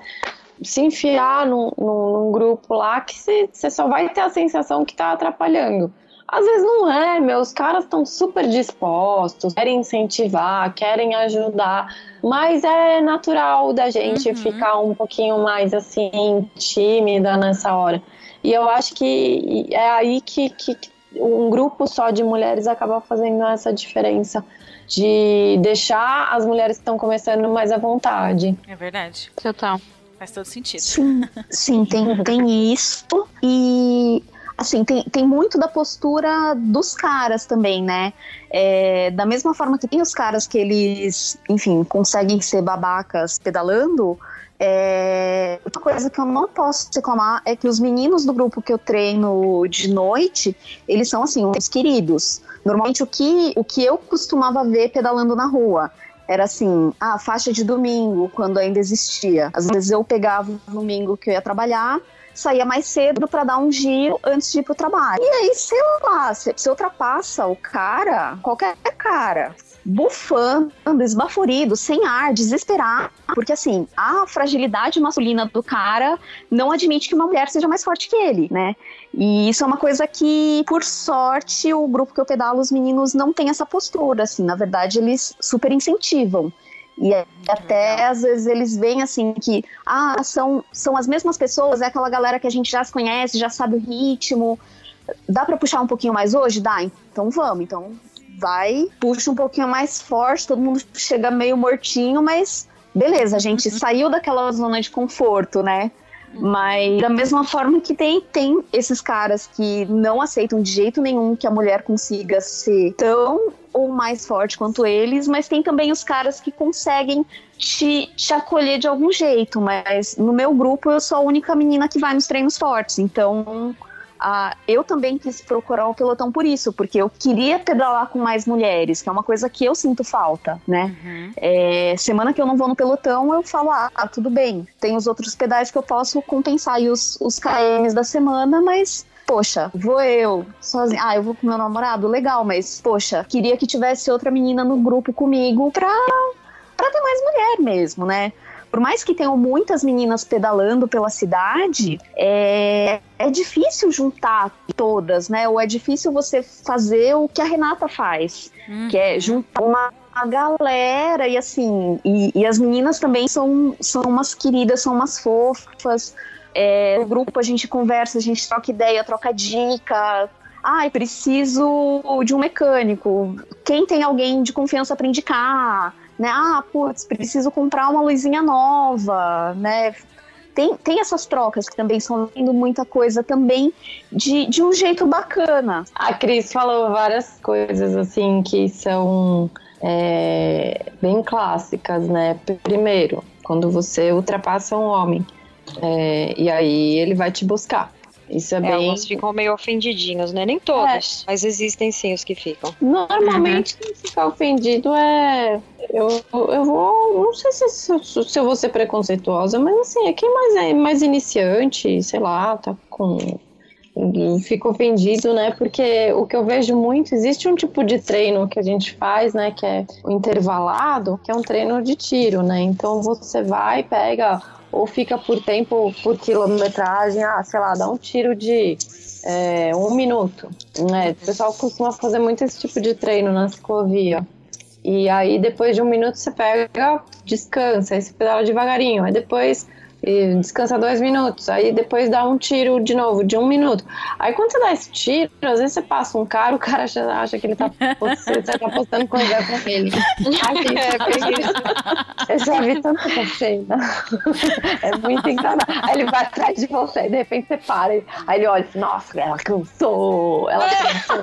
se enfiar num, num, num grupo lá que você só vai ter a sensação que está atrapalhando. Às vezes não é, meus caras estão super dispostos, querem incentivar, querem ajudar, mas é natural da gente uhum. ficar um pouquinho mais assim, tímida nessa hora. E eu acho que é aí que, que um grupo só de mulheres acaba fazendo essa diferença de deixar as mulheres que estão começando mais à vontade. É verdade. Total. Faz todo sentido. Sim, sim tem, tem isso. E assim, tem, tem muito da postura dos caras também, né? É, da mesma forma que tem os caras que eles, enfim, conseguem ser babacas pedalando, é, uma coisa que eu não posso reclamar é que os meninos do grupo que eu treino de noite, eles são assim, os queridos. Normalmente o que, o que eu costumava ver pedalando na rua era assim, a faixa de domingo, quando ainda existia. Às vezes eu pegava o domingo que eu ia trabalhar, saía mais cedo para dar um giro antes de ir pro trabalho. E aí, sei lá, você ultrapassa o cara, qualquer cara, bufando, esbaforido, sem ar, desesperado. Porque, assim, a fragilidade masculina do cara não admite que uma mulher seja mais forte que ele, né? E isso é uma coisa que, por sorte, o grupo que eu pedalo, os meninos não tem essa postura, assim. Na verdade, eles super incentivam. E até às vezes eles veem assim que ah, são, são as mesmas pessoas, é aquela galera que a gente já se conhece, já sabe o ritmo. Dá para puxar um pouquinho mais hoje? Dá, então vamos. Então vai, puxa um pouquinho mais forte, todo mundo chega meio mortinho, mas beleza, a gente uhum. saiu daquela zona de conforto, né? Mas da mesma forma que tem, tem esses caras que não aceitam de jeito nenhum que a mulher consiga ser tão ou mais forte quanto eles, mas tem também os caras que conseguem te, te acolher de algum jeito. Mas no meu grupo eu sou a única menina que vai nos treinos fortes, então ah, eu também quis procurar o pelotão por isso, porque eu queria pedalar com mais mulheres, que é uma coisa que eu sinto falta, né? Uhum. É, semana que eu não vou no pelotão, eu falo, ah, tudo bem, tem os outros pedais que eu posso compensar aí os, os KMs da semana, mas poxa, vou eu sozinha. Ah, eu vou com meu namorado, legal, mas poxa, queria que tivesse outra menina no grupo comigo pra, pra ter mais mulher mesmo, né? Por mais que tenham muitas meninas pedalando pela cidade, é, é difícil juntar todas, né? Ou é difícil você fazer o que a Renata faz, uhum. que é juntar uma a galera e assim, e, e, as meninas também são, são umas queridas, são umas fofas. É, no grupo a gente conversa, a gente troca ideia, troca dica. Ai, preciso de um mecânico. Quem tem alguém de confiança para indicar? Né? Ah, putz, preciso comprar uma luzinha nova, né? Tem, tem essas trocas que também são indo muita coisa também de, de um jeito bacana. A Cris falou várias coisas assim que são é, bem clássicas, né? Primeiro, quando você ultrapassa um homem é, e aí ele vai te buscar. Isso é, é bem. Alguns ficam meio ofendidinhos, né? Nem todos, é. mas existem sim os que ficam. Normalmente, uhum. quem fica ofendido é. Eu, eu vou. Não sei se, se, eu vou ser preconceituosa, mas assim, é quem mais é mais iniciante, sei lá, tá com fico ofendido, né? Porque o que eu vejo muito, existe um tipo de treino que a gente faz, né? Que é o intervalado, que é um treino de tiro, né? Então você vai, pega ou fica por tempo, por quilometragem, ah, sei lá, dá um tiro de é, um minuto. Né? O pessoal costuma fazer muito esse tipo de treino na ciclovia. E aí, depois de um minuto, você pega, descansa, aí você pedala devagarinho. Aí depois e descansa dois minutos, aí depois dá um tiro de novo, de um minuto. Aí quando você dá esse tiro, às vezes você passa um cara, o cara acha, acha que ele tá, você tá postando coisa com ele. Gente, é, eu já vi tanta cena. É muito engraçado. Aí ele vai atrás de você, e de repente você para, aí ele olha assim, nossa, ela cansou, ela cansou.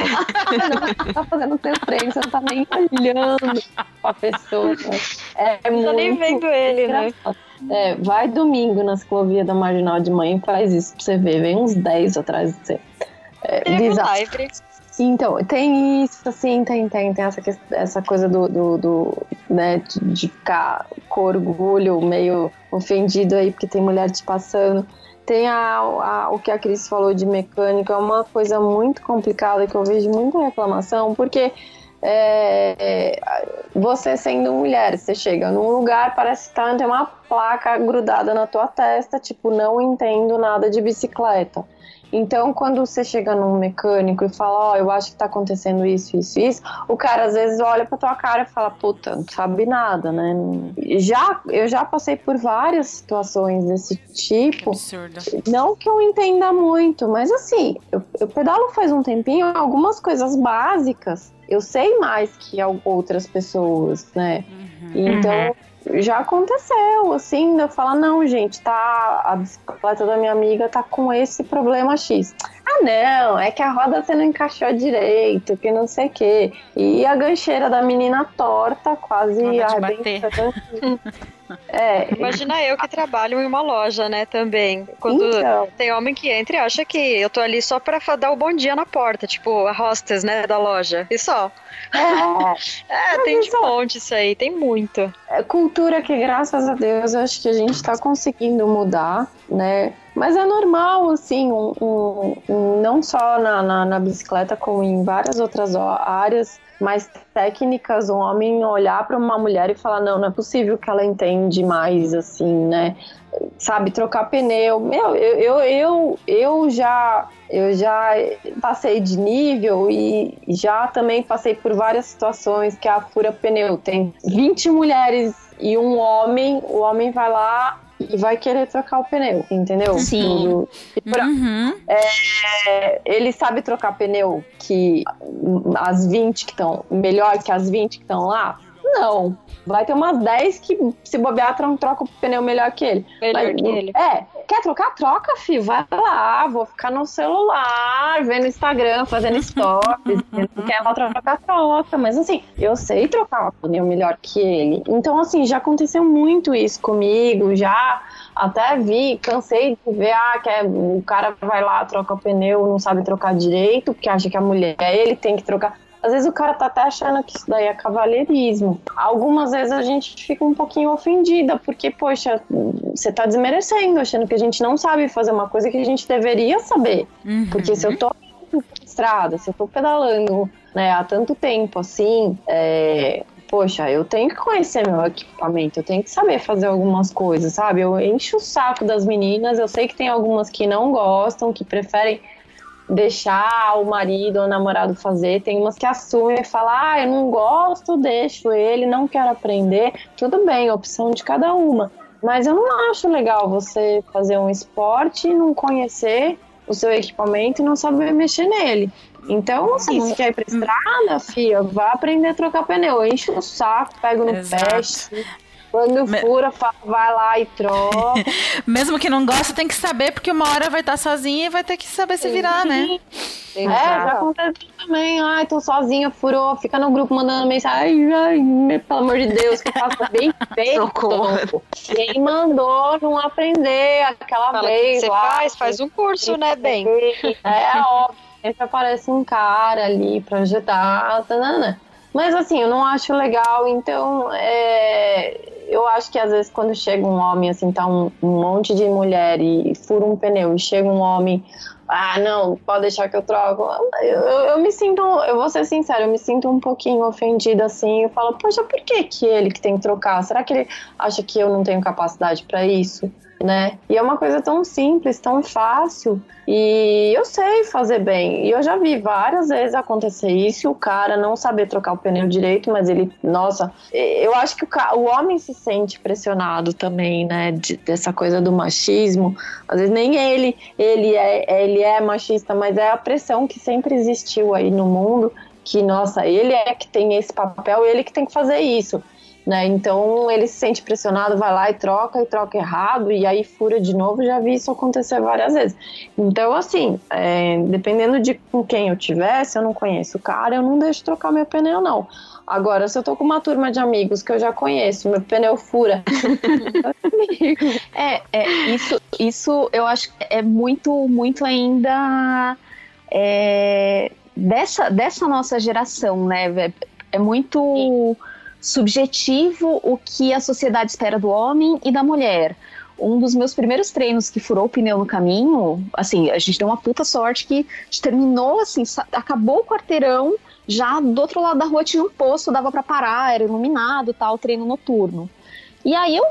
Você tá fazendo seu treino, você não tá nem olhando pra pessoa. É, é muito. nem vendo ele, né? engraçado. né? É, vai domingo na ciclovia da Marginal de Manhã e faz isso pra você ver. Vem uns 10 atrás de você. É, Então, tem isso, assim, tem, tem, tem essa, essa coisa do, do, do né, de, de, ficar com orgulho, meio ofendido aí, porque tem mulher te passando. Tem a, a, o que a Cris falou de mecânica, é uma coisa muito complicada que eu vejo muita reclamação, porque é, você sendo mulher, você chega num lugar, parece que tá, tem uma placa grudada na tua testa, tipo, não entendo nada de bicicleta. Então, quando você chega num mecânico e fala, ó, oh, eu acho que tá acontecendo isso, isso, isso, o cara às vezes olha pra tua cara e fala, puta, não sabe nada, né? Já, eu já passei por várias situações desse tipo. Absurdo. Não que eu entenda muito, mas assim, eu, eu pedalo faz um tempinho, algumas coisas básicas eu sei mais que outras pessoas, né? Uhum. Então, uhum. já aconteceu, assim, eu falar, não, gente, tá, a bicicleta da minha amiga tá com esse problema X. Ah, não, é que a roda você não encaixou direito, que não sei o quê. E a gancheira da menina torta, quase arrebentando. É. Imagina eu que trabalho em uma loja, né, também. Quando então. tem homem que entra e acha que eu tô ali só pra dar o bom dia na porta, tipo a hostess, né, da loja. E só. É, é tem de monte isso aí, tem muito. É cultura que, graças a Deus, eu acho que a gente tá conseguindo mudar. né? Mas é normal, assim, um, um, um, não só na, na, na, bicicleta, como em várias outras áreas mais técnicas, um homem olhar para uma mulher e falar: não, não é possível que ela entende mais, assim, né? Sabe, trocar pneu. Meu, eu, eu, eu, eu já. Eu já passei de nível e já também passei por várias situações que a fura pneu tem 20 mulheres e um homem, o homem vai lá e vai querer trocar o pneu, entendeu? Sim. Uhum. É, ele sabe trocar pneu que as 20 que estão melhor que as 20 que estão lá? Não. Vai ter umas 10 que, se bobear, troca o pneu melhor que ele. Melhor Mas, que ele. É, quer trocar? Troca, filho. Vai lá, vou ficar no celular, vendo Instagram, fazendo stories. quer lá trocar, troca. Mas assim, eu sei trocar o pneu melhor que ele. Então, assim, já aconteceu muito isso comigo, já até vi, cansei de ver, ah, que é, o cara vai lá, troca o pneu, não sabe trocar direito, porque acha que a mulher, ele tem que trocar. Às vezes o cara tá até achando que isso daí é cavalheirismo. Algumas vezes a gente fica um pouquinho ofendida, porque, poxa, você tá desmerecendo, achando que a gente não sabe fazer uma coisa que a gente deveria saber. Uhum. Porque se eu tô estrada, se eu tô pedalando né, há tanto tempo assim, é, poxa, eu tenho que conhecer meu equipamento, eu tenho que saber fazer algumas coisas, sabe? Eu encho o saco das meninas, eu sei que tem algumas que não gostam, que preferem deixar o marido ou o namorado fazer. Tem umas que assumem e falam, ah, eu não gosto, deixo ele, não quero aprender. Tudo bem, opção de cada uma. Mas eu não acho legal você fazer um esporte e não conhecer o seu equipamento e não saber mexer nele. Então, assim, se quer ir pra estrada, filha, vá aprender a trocar pneu. Enche o saco, pega no pé. Quando Me... fura, vai lá e troca. Mesmo que não gosta, tem que saber, porque uma hora vai estar sozinha e vai ter que saber se virar, né? É, já aconteceu também. Ai, tô sozinha, furou, fica no grupo mandando mensagem. Ai, ai pelo amor de Deus, que faça bem feito. Socorro. Quem mandou não aprender aquela Fala vez. Você lá, faz, faz um curso, né, bem? É óbvio. Sempre aparece um cara ali pra ajudar. Tanana. Mas assim, eu não acho legal, então é, eu acho que às vezes quando chega um homem, assim, tá um, um monte de mulher e fura um pneu e chega um homem, ah, não, pode deixar que eu troco. Eu, eu, eu, me sinto, eu vou ser sincera, eu me sinto um pouquinho ofendida assim. Eu falo, poxa, por que, que ele que tem que trocar? Será que ele acha que eu não tenho capacidade para isso? Né? E é uma coisa tão simples, tão fácil. E eu sei fazer bem. E eu já vi várias vezes acontecer isso, o cara não saber trocar o pneu direito, mas ele, nossa, eu acho que o, o homem se sente pressionado também, né? De, dessa coisa do machismo. Às vezes nem ele, ele é, ele é machista, mas é a pressão que sempre existiu aí no mundo. Que, nossa, ele é que tem esse papel, ele que tem que fazer isso. Né? Então ele se sente pressionado, vai lá e troca e troca errado e aí fura de novo. Já vi isso acontecer várias vezes. Então, assim, é, dependendo de com quem eu tiver, se eu não conheço o cara, eu não deixo trocar meu pneu, não. Agora, se eu tô com uma turma de amigos que eu já conheço, meu pneu fura. é, é, isso, isso eu acho que é muito, muito ainda é, dessa, dessa nossa geração, né? É, muito. Sim subjetivo o que a sociedade espera do homem e da mulher. Um dos meus primeiros treinos que furou o pneu no caminho, assim, a gente deu uma puta sorte que terminou, assim, acabou o quarteirão, já do outro lado da rua tinha um posto, dava para parar, era iluminado, tal, treino noturno. E aí eu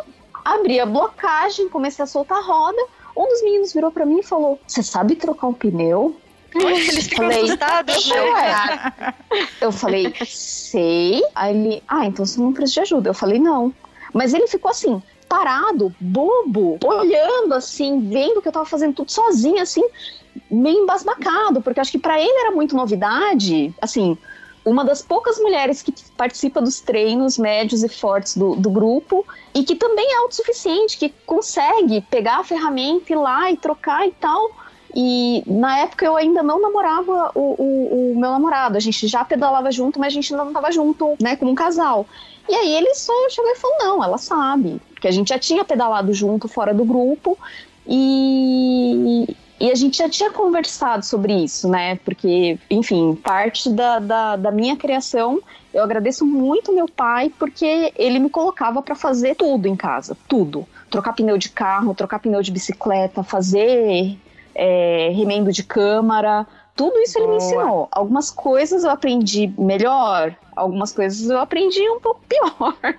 abri a blocagem, comecei a soltar a roda, um dos meninos virou para mim e falou: "Você sabe trocar um pneu?" Eles ficam falei, assustados, né? Eu falei, sei. Aí ele, ah, então você não precisa de ajuda. Eu falei, não. Mas ele ficou assim, parado, bobo, olhando assim, vendo que eu tava fazendo tudo sozinho, assim, meio embasbacado, porque acho que para ele era muito novidade, assim, uma das poucas mulheres que participa dos treinos médios e fortes do, do grupo e que também é autossuficiente, que consegue pegar a ferramenta, ir lá e trocar e tal. E na época eu ainda não namorava o, o, o, meu namorado. A gente já pedalava junto, mas a gente não estava junto, né, como um casal. E aí ele só chegou e falou: não, ela sabe. Porque a gente já tinha pedalado junto fora do grupo. E, e a gente já tinha conversado sobre isso, né? Porque, enfim, parte da, da, da minha criação eu agradeço muito meu pai porque ele me colocava para fazer tudo em casa, tudo. Trocar pneu de carro, trocar pneu de bicicleta, fazer é, remendo de câmara, tudo isso Boa. ele me ensinou. Algumas coisas eu aprendi melhor, algumas coisas eu aprendi um pouco pior.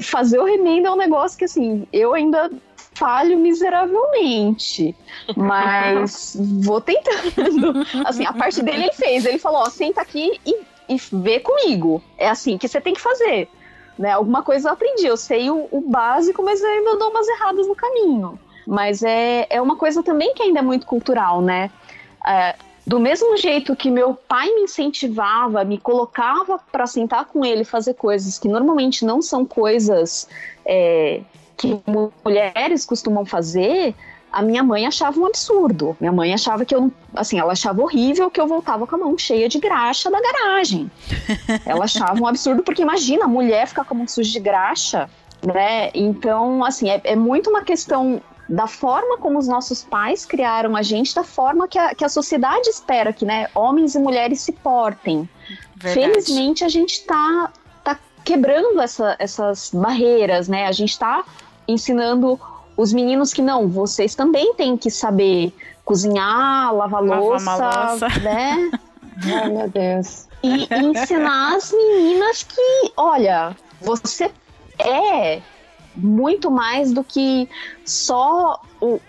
Fazer o remendo é um negócio que, assim, eu ainda falho miseravelmente, mas vou tentando. Assim, a parte dele ele fez, ele falou, ó, senta aqui e, e vê comigo. É assim que você tem que fazer. Né? Alguma coisa eu aprendi, eu sei o, o básico, mas eu ainda dou umas erradas no caminho. Mas é, é uma coisa também que ainda é muito cultural, né? É, do mesmo jeito que meu pai me incentivava, me colocava para sentar com ele fazer coisas que normalmente não são coisas é, que mulheres costumam fazer, a minha mãe achava um absurdo. Minha mãe achava que eu, assim, ela achava horrível que eu voltava com a mão cheia de graxa da garagem. ela achava um absurdo porque imagina a mulher ficar com a mão suja de graxa, né? Então, assim, é, é muito uma questão da forma como os nossos pais criaram a gente, da forma que a, que a sociedade espera que, né, homens e mulheres se portem. Verdade. Felizmente a gente está tá quebrando essa, essas barreiras, né? A gente está ensinando os meninos que não, vocês também têm que saber cozinhar, lavar louça, louça, né? Ai, meu Deus. E ensinar as meninas que, olha, você é muito mais do que só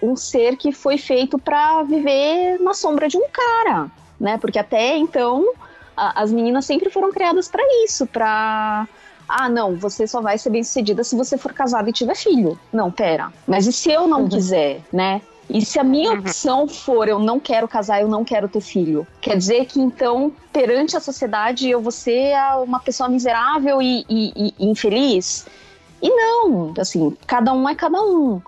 um ser que foi feito para viver na sombra de um cara, né? Porque até então a, as meninas sempre foram criadas para isso, para ah, não, você só vai ser bem sucedida se você for casada e tiver filho. Não, pera. Mas e se eu não uhum. quiser, né? E se a minha uhum. opção for eu não quero casar, eu não quero ter filho? Quer dizer que então, perante a sociedade, eu vou ser uma pessoa miserável e, e, e infeliz? E não, assim, cada um é cada um.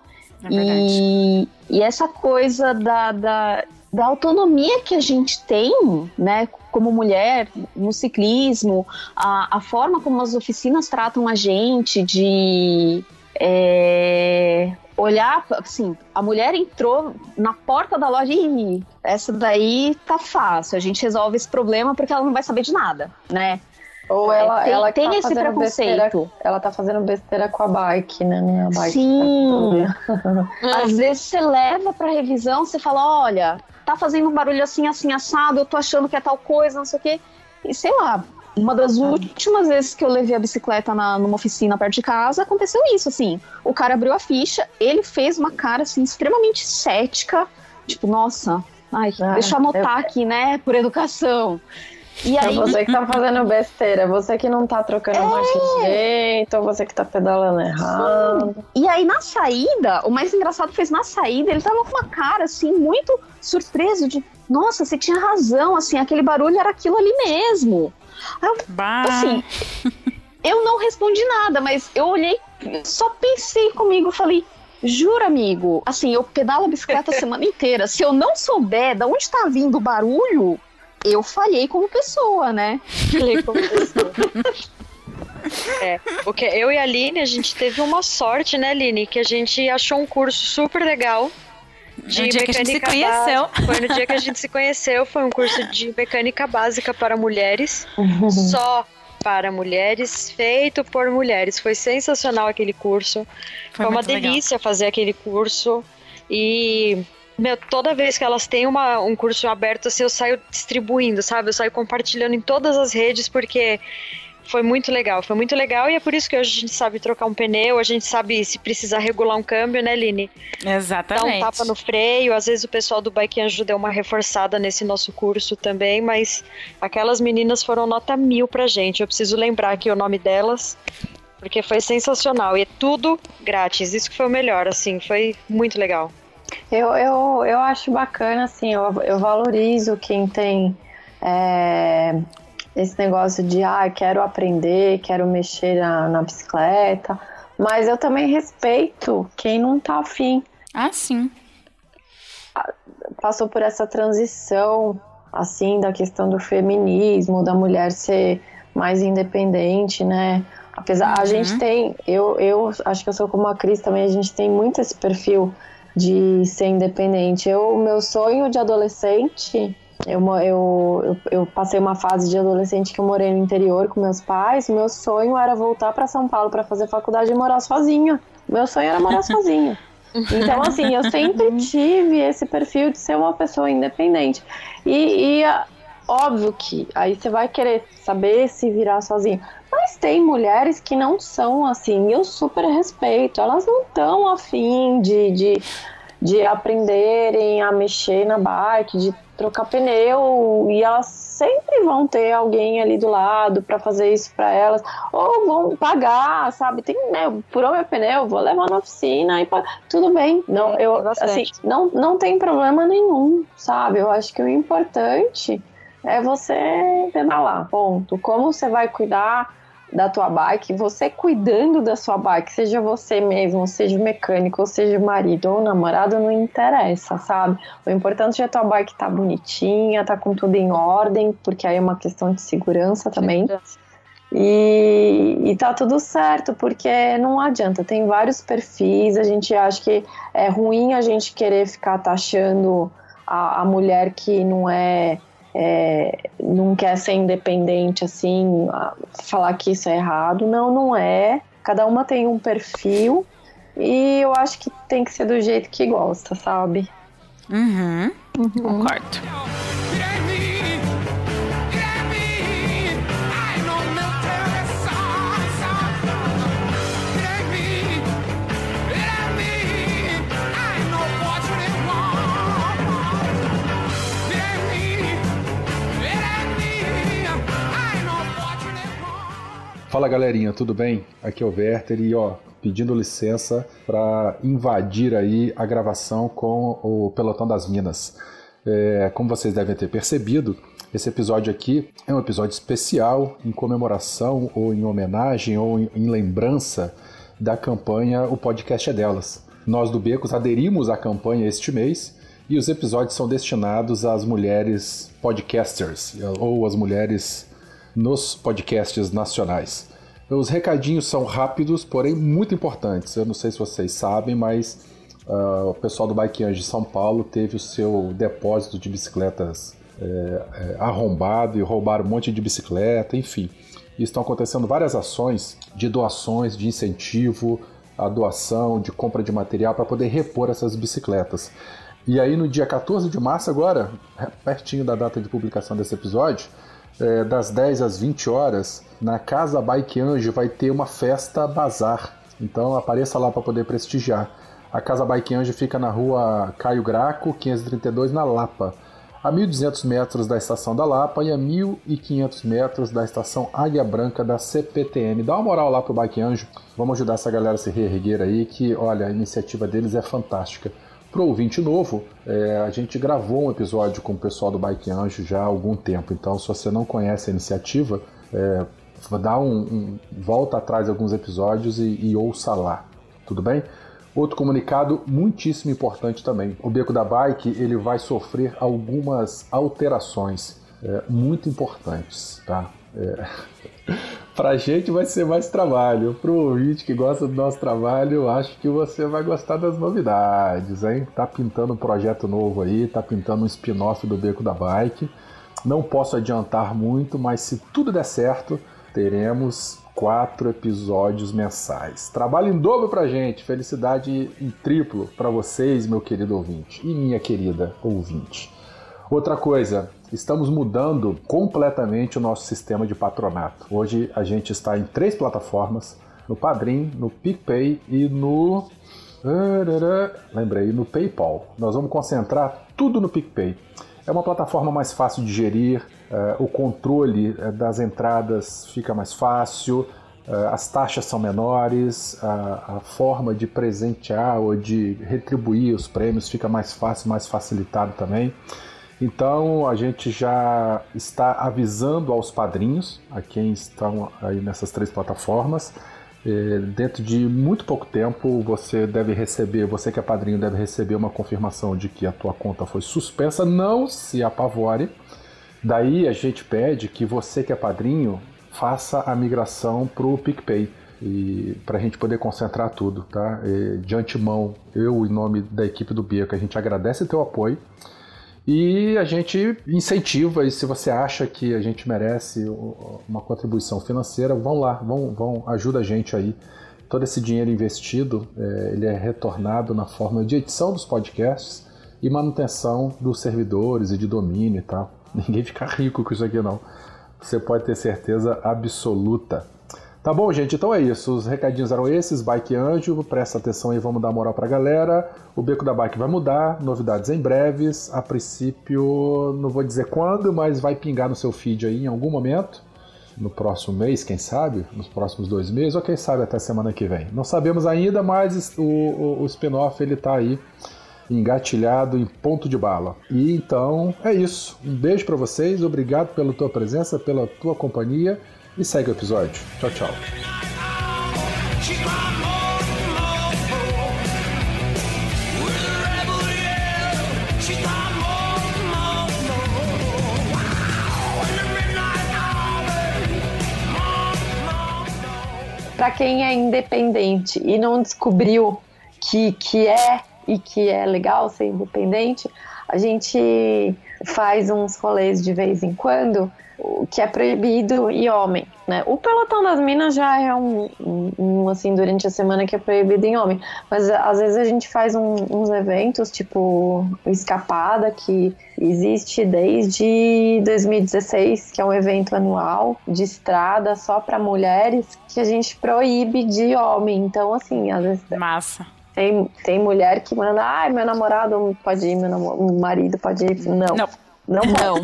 É e, e essa coisa da, da, da autonomia que a gente tem, né, como mulher no ciclismo, a, a forma como as oficinas tratam a gente, de é, olhar, assim, a mulher entrou na porta da loja e essa daí tá fácil, a gente resolve esse problema porque ela não vai saber de nada, né? Ou ela, é, tem, ela tem tá esse preconceito. Besteira, ela tá fazendo besteira com a bike, né? Minha bike Sim. Tá Às vezes você leva pra revisão, você fala, olha, tá fazendo um barulho assim, assim, assado, eu tô achando que é tal coisa, não sei o quê. E sei lá, uma das últimas vezes que eu levei a bicicleta na, numa oficina perto de casa, aconteceu isso, assim. O cara abriu a ficha, ele fez uma cara, assim, extremamente cética. Tipo, nossa, ai, ah, deixa eu anotar eu... aqui, né, por educação. E aí... É você que tá fazendo besteira, você que não tá trocando é... marcha direito, ou você que tá pedalando errado. Sim. E aí na saída, o mais engraçado foi na saída, ele tava com uma cara assim, muito surpreso de, nossa, você tinha razão, assim, aquele barulho era aquilo ali mesmo. Eu, assim, eu não respondi nada, mas eu olhei, só pensei comigo, falei, Juro, amigo. Assim, eu pedalo a bicicleta a semana inteira. Se eu não souber de onde tá vindo o barulho, eu falhei como pessoa, né? Falhei como pessoa. É, porque eu e a Aline, a gente teve uma sorte, né, Aline? Que a gente achou um curso super legal de no dia que a gente se conheceu. Foi no dia que a gente se conheceu, foi um curso de mecânica básica para mulheres. Só para mulheres, feito por mulheres. Foi sensacional aquele curso. Foi, foi uma delícia legal. fazer aquele curso. E meu, toda vez que elas têm uma, um curso aberto, assim, eu saio distribuindo, sabe? Eu saio compartilhando em todas as redes, porque foi muito legal, foi muito legal e é por isso que hoje a gente sabe trocar um pneu, a gente sabe se precisar regular um câmbio, né, Line? Exatamente. Dar um tapa no freio, às vezes o pessoal do Bike Anjo deu uma reforçada nesse nosso curso também, mas aquelas meninas foram nota mil pra gente, eu preciso lembrar aqui o nome delas, porque foi sensacional e é tudo grátis, isso que foi o melhor, assim, foi muito legal. Eu, eu, eu acho bacana, assim, eu, eu valorizo quem tem é, esse negócio de, ah, quero aprender, quero mexer na, na bicicleta, mas eu também respeito quem não tá afim. Ah, sim. Passou por essa transição, assim, da questão do feminismo, da mulher ser mais independente, né? Apesar, uhum. a gente tem, eu, eu acho que eu sou como a Cris também, a gente tem muito esse perfil de ser independente. Eu, meu sonho de adolescente Eu, eu, eu, passei uma fase de adolescente que eu morei no interior com meus pais. Meu sonho era voltar para São Paulo para fazer faculdade e morar sozinha. Meu sonho era morar sozinha. Então, assim, eu sempre tive esse perfil de ser uma pessoa independente. E, e óbvio que aí você vai querer saber se virar sozinha. Mas tem mulheres que não são assim, eu super respeito. Elas não estão afim de, de, de aprenderem a mexer na bike, de trocar pneu, e elas sempre vão ter alguém ali do lado para fazer isso para elas, ou vão pagar, sabe? Tem, né, furou meu pneu, vou levar na oficina e tudo bem. Não, eu assim, não, não tem problema nenhum, sabe? Eu acho que o importante é você pedalar, ponto. Como você vai cuidar da tua bike, você cuidando da sua bike, seja você mesmo, seja mecânico, seja marido ou namorado, não interessa, sabe? O importante é a tua bike tá bonitinha, tá com tudo em ordem, porque aí é uma questão de segurança também. E, e tá tudo certo, porque não adianta, tem vários perfis, a gente acha que é ruim a gente querer ficar taxando a, a mulher que não é é, não quer ser independente assim, falar que isso é errado. Não, não é. Cada uma tem um perfil e eu acho que tem que ser do jeito que gosta, sabe? Uhum. uhum. Concordo. Fala galerinha, tudo bem? Aqui é o Werther e ó, pedindo licença para invadir aí a gravação com o Pelotão das Minas. É, como vocês devem ter percebido, esse episódio aqui é um episódio especial em comemoração ou em homenagem ou em, em lembrança da campanha O Podcast é Delas. Nós do Becos aderimos à campanha este mês e os episódios são destinados às mulheres podcasters ou às mulheres nos podcasts nacionais. Os recadinhos são rápidos, porém muito importantes. Eu não sei se vocês sabem, mas uh, o pessoal do Bike Ange de São Paulo teve o seu depósito de bicicletas é, é, arrombado e roubaram um monte de bicicleta, enfim. E estão acontecendo várias ações de doações, de incentivo à doação, de compra de material para poder repor essas bicicletas. E aí no dia 14 de março, agora, pertinho da data de publicação desse episódio, é, das 10 às 20 horas, na Casa Bike Anjo vai ter uma festa bazar. Então apareça lá para poder prestigiar. A Casa Bike Anjo fica na rua Caio Graco, 532, na Lapa. A 1.200 metros da estação da Lapa e a 1.500 metros da estação Águia Branca da CPTN. Dá uma moral lá pro Bike Anjo. Vamos ajudar essa galera a se reerguer aí, que olha, a iniciativa deles é fantástica. Para o ouvinte novo, é, a gente gravou um episódio com o pessoal do Bike Anjo já há algum tempo, então se você não conhece a iniciativa, é, dá um, um, volta atrás alguns episódios e, e ouça lá, tudo bem? Outro comunicado muitíssimo importante também. O Beco da Bike ele vai sofrer algumas alterações é, muito importantes, tá? É, Pra gente vai ser mais trabalho. Pro ouvinte que gosta do nosso trabalho, acho que você vai gostar das novidades, hein? Tá pintando um projeto novo aí, tá pintando um spin-off do Beco da Bike. Não posso adiantar muito, mas se tudo der certo, teremos quatro episódios mensais. Trabalho em dobro pra gente, felicidade em triplo para vocês, meu querido ouvinte, e minha querida ouvinte. Outra coisa, estamos mudando completamente o nosso sistema de patronato. Hoje a gente está em três plataformas: no Padrim, no PicPay e no. Lembrei, no PayPal. Nós vamos concentrar tudo no PicPay. É uma plataforma mais fácil de gerir, uh, o controle uh, das entradas fica mais fácil, uh, as taxas são menores, a, a, forma de presentear ou de retribuir os prêmios fica mais fácil, mais facilitado também. Então a gente já está avisando aos padrinhos, a quem estão aí nessas três plataformas. É, dentro de muito pouco tempo você deve receber, você que é padrinho deve receber uma confirmação de que a tua conta foi suspensa. Não se apavore. Daí a gente pede que você que é padrinho faça a migração para o PicPay e para a gente poder concentrar tudo, tá? E, de antemão, eu em nome da equipe do Beco, a gente agradece teu apoio E a gente incentiva, e se você acha que a gente merece uma contribuição financeira, vão lá, vão, vão ajuda a gente aí. Todo esse dinheiro investido, é, ele é retornado na forma de edição dos podcasts e manutenção dos servidores e de domínio e tal. Ninguém fica rico com isso aqui não. Você pode ter certeza absoluta. Tá bom, gente? Então é isso. Os recadinhos eram esses. Bike Anjo, presta atenção aí, vamos dar moral pra galera. O Beco da Bike vai mudar, novidades em breves. A princípio, não vou dizer quando, mas vai pingar no seu feed aí em algum momento. No próximo mês, quem sabe? Nos próximos dois meses, ou quem sabe até semana que vem. Não sabemos ainda, mas o, o, o spin-off ele tá aí engatilhado em ponto de bala. E então é isso. Um beijo para vocês, obrigado pela tua presença, pela tua companhia e segue o episódio. Tchau, tchau. Para quem é independente e não descobriu que, que é e que é legal ser independente, a gente faz uns rolês de vez em quando que é proibido e homem, né? O pelotão das minas já é um, um, assim durante a semana que é proibido em homem, mas às vezes a gente faz um, uns eventos tipo escapada que existe desde 2016, que é um evento anual de estrada só para mulheres que a gente proíbe de homem. Então assim, às vezes massa tem, tem mulher que manda, ai, meu namorado pode ir, meu namorado, marido pode ir. Não. Não. Não, não.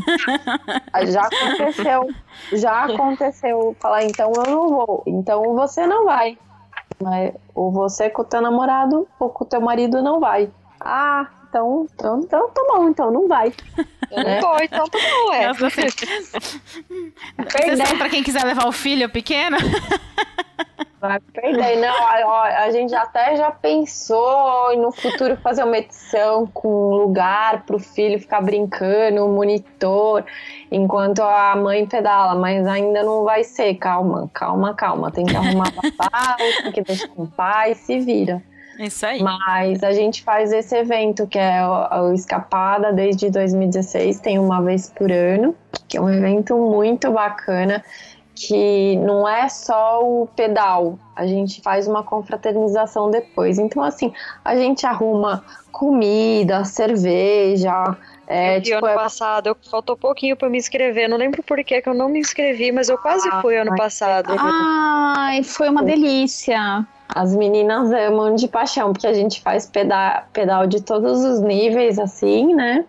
já aconteceu. Já aconteceu. Falar, então eu não vou. Então você não vai. Mas, ou você com o teu namorado ou com o teu marido não vai. Ah, então, então, então tá bom, então não vai. Eu não vou, então tá bom, é. Nossa, você... pra quem quiser levar o filho pequeno? Vai perder. Não, a, a, gente até já pensou em no futuro fazer uma edição com lugar para o filho ficar brincando, um monitor, enquanto a mãe pedala, mas ainda não vai ser. Calma, calma, calma. Tem que arrumar papai, tem que deixar com o pai, se vira. Isso aí. Mas a gente faz esse evento que é o, o Escapada desde 2016, tem uma vez por ano, que é um evento muito bacana que não é só o pedal, a gente faz uma confraternização depois. Então, assim, a gente arruma comida, cerveja. É, tipo, ano é... passado, faltou pouquinho para me inscrever. Não lembro por que, que eu não me inscrevi, mas eu quase ah, fui ano passado. Ai, foi uma delícia. As meninas amam de paixão, porque a gente faz pedal, pedal de todos os níveis, assim, né?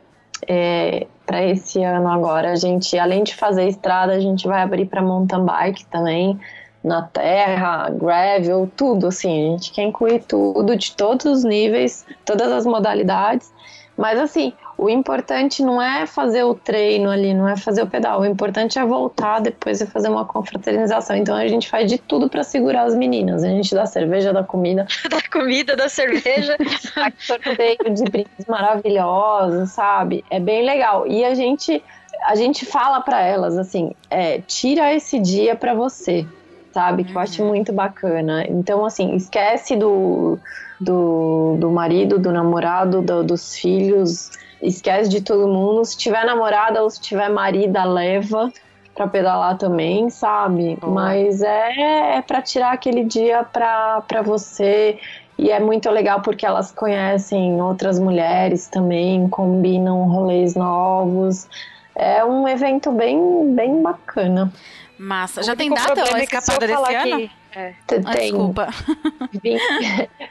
É, para esse ano agora. A gente, além de fazer estrada, a gente vai abrir para mountain bike também, na terra, gravel, tudo assim. A gente quer incluir tudo, de todos os níveis, todas as modalidades. Mas assim, o importante não é fazer o treino ali, não é fazer o pedal. O importante é voltar depois e fazer uma confraternização. Então a gente faz de tudo para segurar as meninas. A gente dá cerveja, dá comida. da comida, da cerveja. sorteio de brindes maravilhosos, sabe? É bem legal. E a gente a gente fala para elas assim, é, tira esse dia para você, sabe? Que eu acho uhum. muito bacana. Então, assim, esquece do, do, do marido, do namorado, do, dos filhos, esquece de todo mundo. Se tiver namorada ou se tiver marida, leva para pedalar também, sabe? Mas é, é para tirar aquele dia para você. E é muito legal porque elas conhecem outras mulheres também, combinam rolês novos. É um evento bem, bem bacana. Massa. Já tem data a escapada desse ano? É. Tem. Ah, desculpa. 20,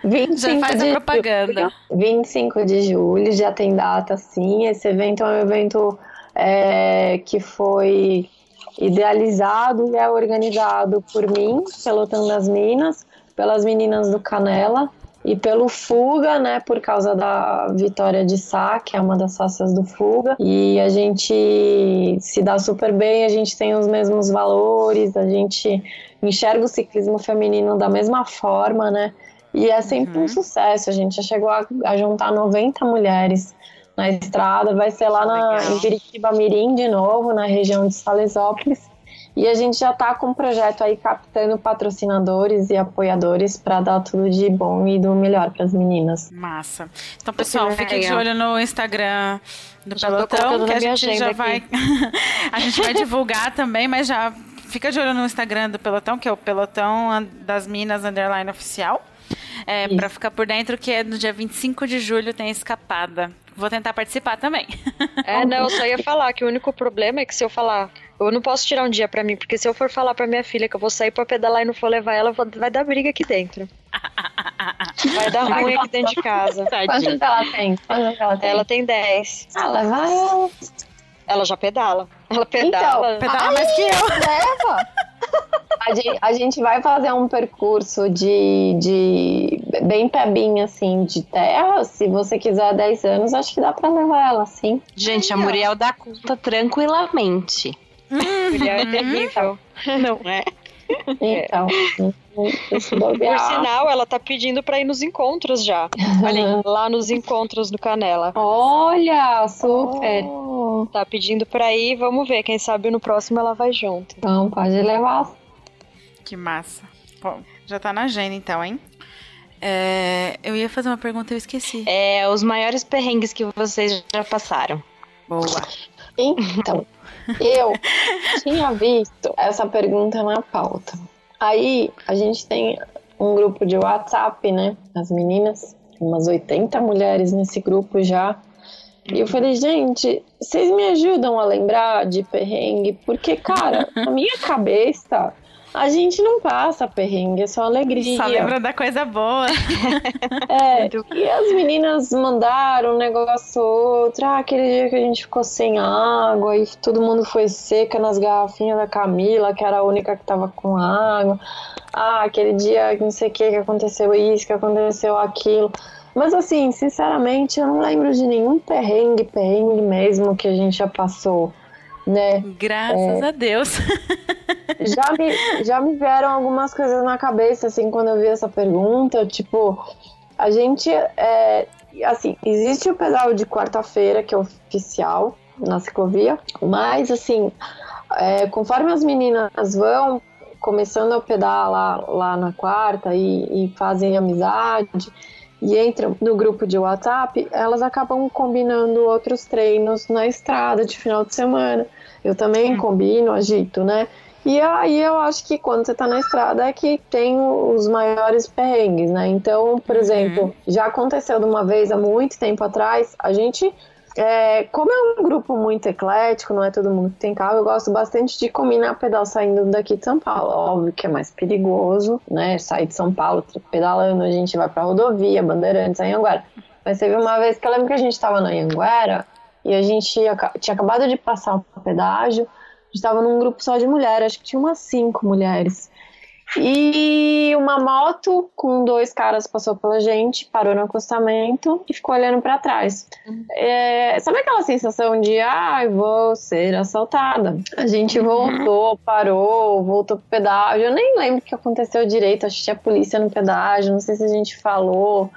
25 já faz a propaganda. Julho, 25 de julho já tem data, sim. Esse evento é um evento é, que foi idealizado e é organizado por mim, Pelotão das Minas, pelas meninas do Canela e pelo Fuga, né, por causa da Vitória de Sá, que é uma das sócias do Fuga. E a gente se dá super bem, a gente tem os mesmos valores, a gente enxerga o ciclismo feminino da mesma forma, né? E é sempre uhum. um sucesso. A gente já chegou a, a, juntar 90 mulheres na estrada. Vai ser lá na, em Biritiba Mirim de novo, na região de Salesópolis. E a gente já tá com um projeto aí captando patrocinadores e apoiadores para dar tudo de bom e do melhor para as meninas. Massa. Então, pessoal, fique de olho no Instagram do já Pelotão, que a gente já vai. a gente vai divulgar também, mas já fica de olho no Instagram do Pelotão, que é o Pelotão das Minas Underline Oficial. É, para ficar por dentro, que é no dia 25 de julho tem escapada. Vou tentar participar também. É, não, eu só ia falar que o único problema é que se eu falar, eu não posso tirar um dia para mim, porque se eu for falar para minha filha que eu vou sair para pedalar e não for levar ela, vai dar briga aqui dentro. Vai dar ruim aqui dentro de casa. Quantos ela tem? Quantos ela tem? Ela tem 10. Ah, leva ela. Ela já pedala. Ela pedala. Então, pedala mais que eu. Leva. A gente, a gente, vai fazer um percurso de, de bem pebinho, assim, de terra. Se você quiser 10 anos, acho que dá pra levar ela, sim. Gente, a Muriel dá conta tranquilamente. Muriel é terrível. Não é? Então, Por sinal, ela tá pedindo pra ir nos encontros já. Olha, lá nos encontros do Canela. Olha, super. Oh. Tá pedindo pra ir, vamos ver. Quem sabe no próximo ela vai junto. Então, pode levar. Que massa. Bom, já tá na agenda então, hein? É, eu ia fazer uma pergunta e eu esqueci. É, os maiores perrengues que vocês já passaram. Boa. Então, eu tinha visto essa pergunta na pauta. Aí a gente tem um grupo de WhatsApp, né? As meninas, umas 80 mulheres nesse grupo já. E eu falei, gente, vocês me ajudam a lembrar de perrengue? Porque, cara, na minha cabeça, a gente não passa perrengue, é só alegria. Só lembra da coisa boa. é, e as meninas mandaram um negócio outro. Ah, aquele dia que a gente ficou sem água e todo mundo foi seca nas garrafinhas da Camila, que era a única que tava com água. Ah, aquele dia que não sei o que, que aconteceu isso, que aconteceu aquilo. Mas assim, sinceramente, eu não lembro de nenhum perrengue, perrengue mesmo que a gente já passou né? Graças é, a Deus. já, me, já me vieram algumas coisas na cabeça, assim, quando eu vi essa pergunta, tipo, a gente, é, assim, existe o pedal de quarta-feira, que é oficial na ciclovia, mas, assim, é, conforme as meninas vão começando a pedalar lá, lá na quarta e, e fazem amizade, e entram no grupo de WhatsApp, elas acabam combinando outros treinos na estrada de final de semana. Eu também combino, agito, né? E aí eu acho que quando você tá na estrada é que tem os maiores perrengues, né? Então, por uhum. exemplo, já aconteceu de uma vez há muito tempo atrás, a gente é, como é um grupo muito eclético, não é todo mundo que tem carro, eu gosto bastante de combinar pedal saindo daqui de São Paulo. Óbvio que é mais perigoso, né? Sair de São Paulo pedalando, a gente vai pra rodovia, Bandeirantes, Anhanguera. Mas teve uma vez que eu lembro que a gente tava na Anhanguera e a gente tinha, acabado de passar o pedágio, a gente tava num grupo só de mulheres, acho que tinha umas cinco mulheres. E uma moto com dois caras passou pela gente, parou no acostamento e ficou olhando para trás. É, sabe aquela sensação de, ai, ah, vou ser assaltada? A gente voltou, parou, voltou pro pedágio. Eu nem lembro o que aconteceu direito. Acho que tinha polícia no pedágio, não sei se a gente falou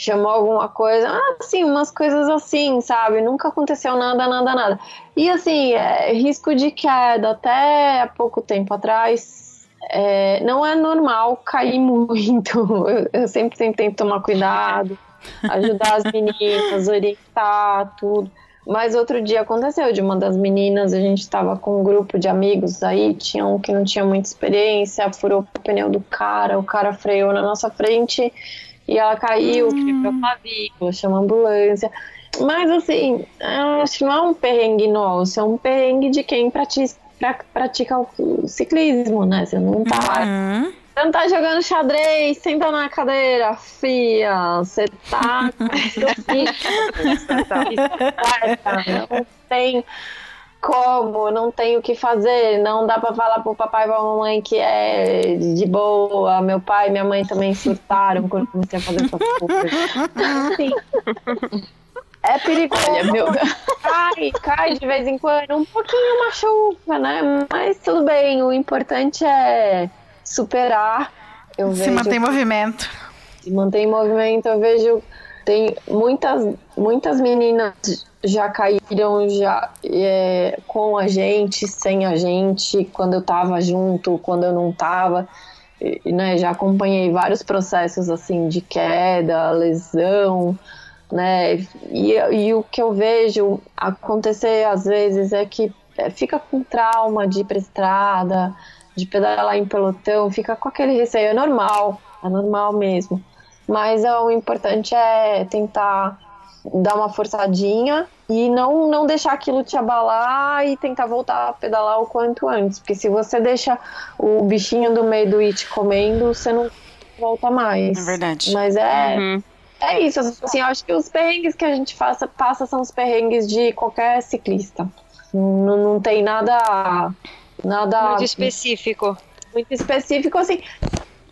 chamou alguma coisa, ah, sim, umas coisas assim, sabe? Nunca aconteceu nada, nada, nada. E assim, é, risco de queda até há pouco tempo atrás é, não é normal cair muito. Eu, eu sempre, sempre tento tomar cuidado, ajudar as meninas, orientar tudo. Mas outro dia aconteceu de uma das meninas, a gente estava com um grupo de amigos aí, tinha um que não tinha muita experiência, furou o pneu do cara, o cara freou na nossa frente e ela caiu, hum. quebrou a clavícula, chama a ambulância. Mas assim, acho que não é um perrengue nosso, é um perrengue de quem pratica pra praticar o ciclismo, né? Você não tá. Uhum. Você não tá jogando xadrez, senta na cadeira, fia. Você tá. não tem como, não tem o que fazer, não dá pra falar pro papai e pra mamãe que é de boa. Meu pai e minha mãe também surtaram quando comecei a fazer essas coisas. Assim, é perigoso. Olha, meu... Cai, cai de vez em quando, um pouquinho machuca, né? Mas tudo bem, o importante é superar. Eu se manter em movimento. Se manter em movimento, eu vejo tem muitas, muitas meninas já caíram já é, com a gente, sem a gente, quando eu tava junto, quando eu não tava. E, né, já acompanhei vários processos assim de queda, lesão, né? E, e o que eu vejo acontecer às vezes é que é, fica com trauma de ir pra estrada, de pedalar em pelotão, fica com aquele receio. É normal, é normal mesmo. Mas é, o importante é tentar dar uma forçadinha e não, não deixar aquilo te abalar e tentar voltar a pedalar o quanto antes. Porque se você deixa o bichinho do meio do it comendo, você não volta mais. É verdade. Mas é. Uhum. É isso, assim, eu acho que os perrengues que a gente faça, passa são os perrengues de qualquer ciclista. Não, não tem nada. Nada. Muito específico. Muito específico, assim.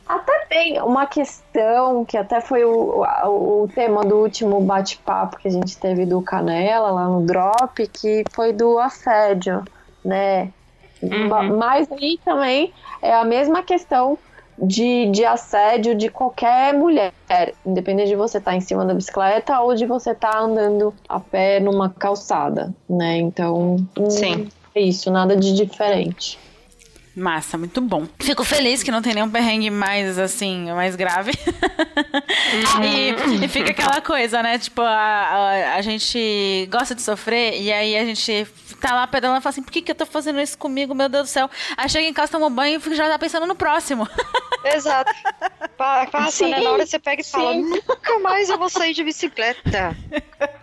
Até tem uma questão que até foi o, o, o tema do último bate-papo que a gente teve do Canela lá no Drop, que foi do assédio, né? Uhum. Mas aí também é a mesma questão de, de assédio de qualquer mulher, independente de você estar em cima da bicicleta ou de você estar andando a pé numa calçada, né? Então, hum, Sim. é isso, nada de diferente. Massa, muito bom. Fico feliz que não tem nenhum perrengue mais, assim, mais grave. e, e fica aquela coisa, né? Tipo, a, a, a gente gosta de sofrer e aí a gente tá lá pedalando e fala assim, por que, que eu tô fazendo isso comigo, meu Deus do céu? Aí chega em casa, toma um banho e já tá pensando no próximo. Exato. Pa- Passa, Sim, né? Na hora você pega e fala, sim. nunca mais eu vou sair de bicicleta.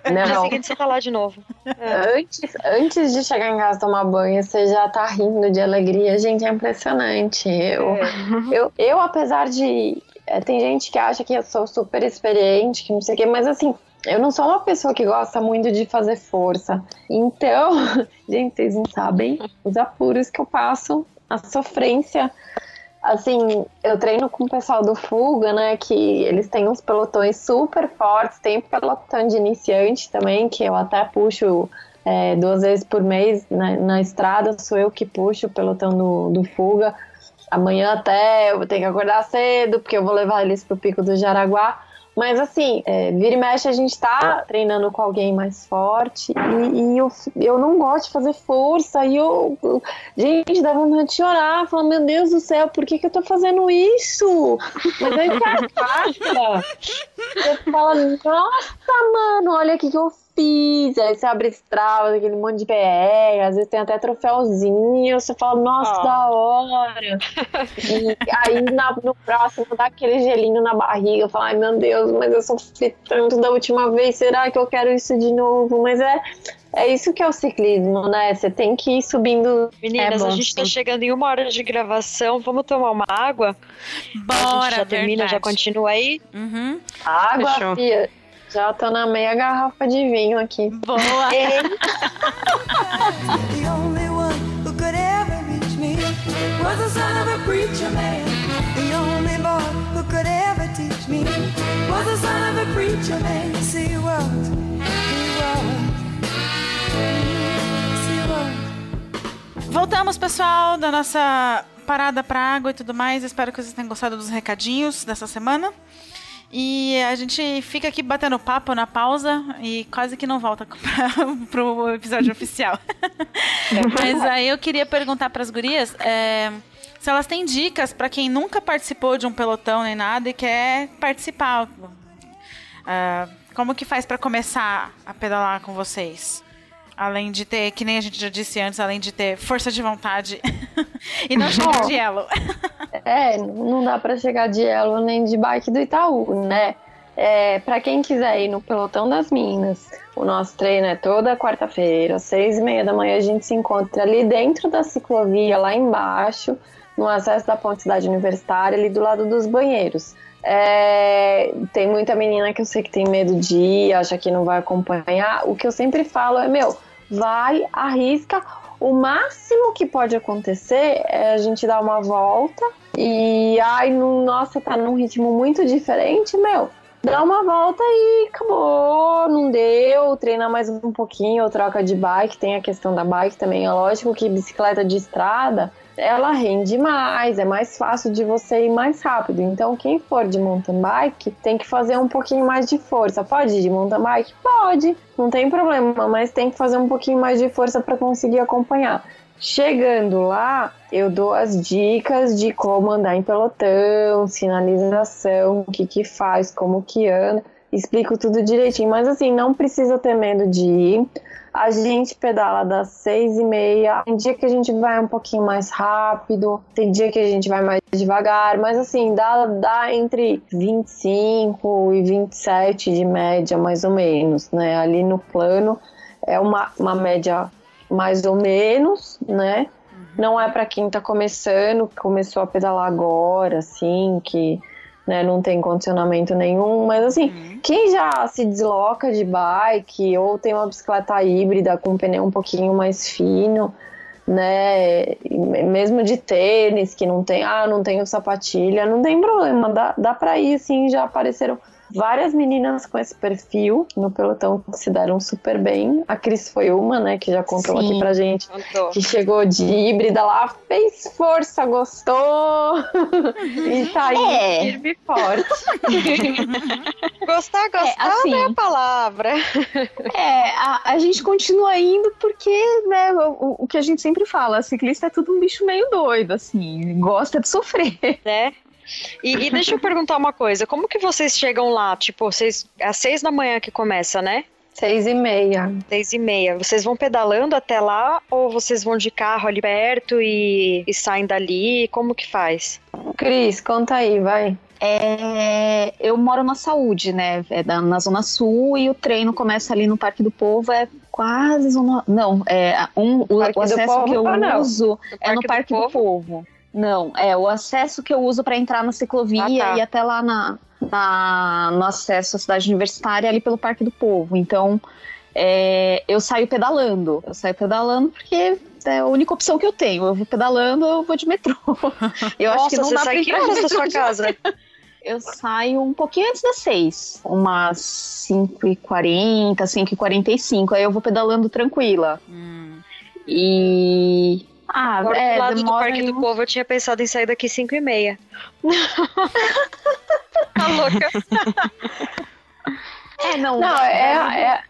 No dia Não. seguinte você tá lá de novo. Antes, antes de chegar em casa tomar banho, você já tá rindo de alegria. Gente, é impressionante. Eu, eu, eu apesar de. é, tem gente que acha que eu sou super experiente, que não sei o quê, mas assim, eu não sou uma pessoa que gosta muito de fazer força. Então, gente, vocês não sabem os apuros que eu passo, a sofrência. Assim, eu treino com o pessoal do Fuga, né? Que eles têm uns pelotões super fortes. Tem pelotão de iniciante também, que eu até puxo é, duas vezes por mês na, na estrada. Sou eu que puxo o pelotão do, do Fuga. Amanhã até eu ter que acordar cedo, porque eu vou levar eles pro Pico do Jaraguá. Mas assim, é, vira e mexe a gente tá treinando com alguém mais forte e, e eu, eu não gosto de fazer força e eu, eu- gente, dá vontade de chorar, falar, meu Deus do céu, por que que eu tô fazendo isso? Mas aí que a cara, você fala, nossa, mano, olha o que que eu fiz. Aí você abre estrada, aquele monte de PR, às vezes tem até troféuzinho, você fala, nossa, Ah. da hora. E aí na- no próximo dá aquele gelinho na barriga, eu falo, ai meu Deus, mas eu sofri tanto da última vez, será que eu quero isso de novo? Mas é, é isso que é o ciclismo, né? Você tem que ir subindo. Meninas, É bom, a gente tá chegando em uma hora de gravação. Vamos tomar uma água? a gente Bora, já termina, já continua aí. Uhum. Água, Fechou. fia. Já tô na meia garrafa de vinho aqui. Boa. Voltamos, pessoal, da nossa parada pra água e tudo mais. Espero que vocês tenham gostado dos recadinhos dessa semana. E a gente fica aqui batendo papo na pausa e quase que não volta pra, pro episódio oficial. Mas aí eu queria perguntar pras gurias é, se elas têm dicas pra quem nunca participou de um pelotão nem nada e quer participar. Ah, como que faz pra começar a pedalar com vocês? Além de ter, que nem a gente já disse antes, além de ter força de vontade e não chegar de elo. É, não dá pra chegar de elo nem de bike do Itaú, né? É, para quem quiser ir no Pelotão das Minas, o nosso treino é toda quarta-feira, às seis e meia da manhã, a gente se encontra ali dentro da ciclovia, lá embaixo, no acesso da Ponte Cidade Universitária, ali do lado dos banheiros. É, tem muita menina que eu sei que tem medo de ir, acha que não vai acompanhar. O que eu sempre falo é, meu, vai, arrisca. O máximo que pode acontecer é a gente dar uma volta e, ai, no- nossa, tá num ritmo muito diferente, meu. dá uma volta e acabou, não deu, treina mais um pouquinho, ou troca de bike, tem a questão da bike também, é lógico que bicicleta de estrada, ela rende mais, é mais fácil de você ir mais rápido. Então, quem for de mountain bike tem que fazer um pouquinho mais de força. Pode ir de mountain bike? Pode, não tem problema, mas tem que fazer um pouquinho mais de força para conseguir acompanhar. Chegando lá, eu dou as dicas de como andar em pelotão, sinalização, o que que faz, como que anda, explico tudo direitinho. Mas assim, não precisa ter medo de ir. A gente pedala das seis e meia. Tem dia que a gente vai um pouquinho mais rápido, tem dia que a gente vai mais devagar, mas assim, dá, dá entre 25 e 27 de média, mais ou menos, né? Ali no plano é uma, uma média mais ou menos, né? Não é para quem tá começando, começou a pedalar agora, assim, que né, não tem condicionamento nenhum, mas assim, uhum. quem já se desloca de bike ou tem uma bicicleta híbrida com um pneu um pouquinho mais fino, né, mesmo de tênis, que não tem, ah, não tenho sapatilha, não tem problema, dá, dá pra ir, assim, já apareceram várias meninas com esse perfil no pelotão que se deram super bem. A Cris foi uma, né, que já contou Sim, aqui pra gente, contou. que chegou de híbrida lá, fez força, gostou e tá aí é. firme e forte. gostar, gostar é, assim, não é a palavra. É, a, a gente continua indo porque, né, o, o que a gente sempre fala, ciclista é tudo um bicho meio doido, assim, gosta de sofrer. Né? E, e, deixa eu perguntar uma coisa: como que vocês chegam lá? Tipo, vocês, às seis da manhã que começa, né? Seis e meia. Seis e meia. Vocês vão pedalando até lá ou vocês vão de carro ali perto e, e saem dali? Como que faz? Cris, conta aí, vai. É, eu moro na saúde, né? É na Zona Sul e o treino começa ali no Parque do Povo, é quase zona. Não, é um, o, o acesso que eu uso é no Parque do, do Povo. Não, é o acesso que eu uso para entrar na ciclovia ah, tá. e até lá na, na, no acesso à cidade universitária ali pelo Parque do Povo. Então, é, eu saio pedalando. Eu saio pedalando porque é a única opção que eu tenho. Eu vou pedalando, eu vou de metrô. Eu Nossa, acho que não você dá sai que horas da sua casa? Eu saio um pouquinho antes das seis, umas 5h40, 5h45. Aí eu vou pedalando tranquila. Hum. E ah, Agora, é, do lado do Parque do Povo, eu tinha pensado em sair daqui 5 e meia. tá louca? É, não. Não, é, é,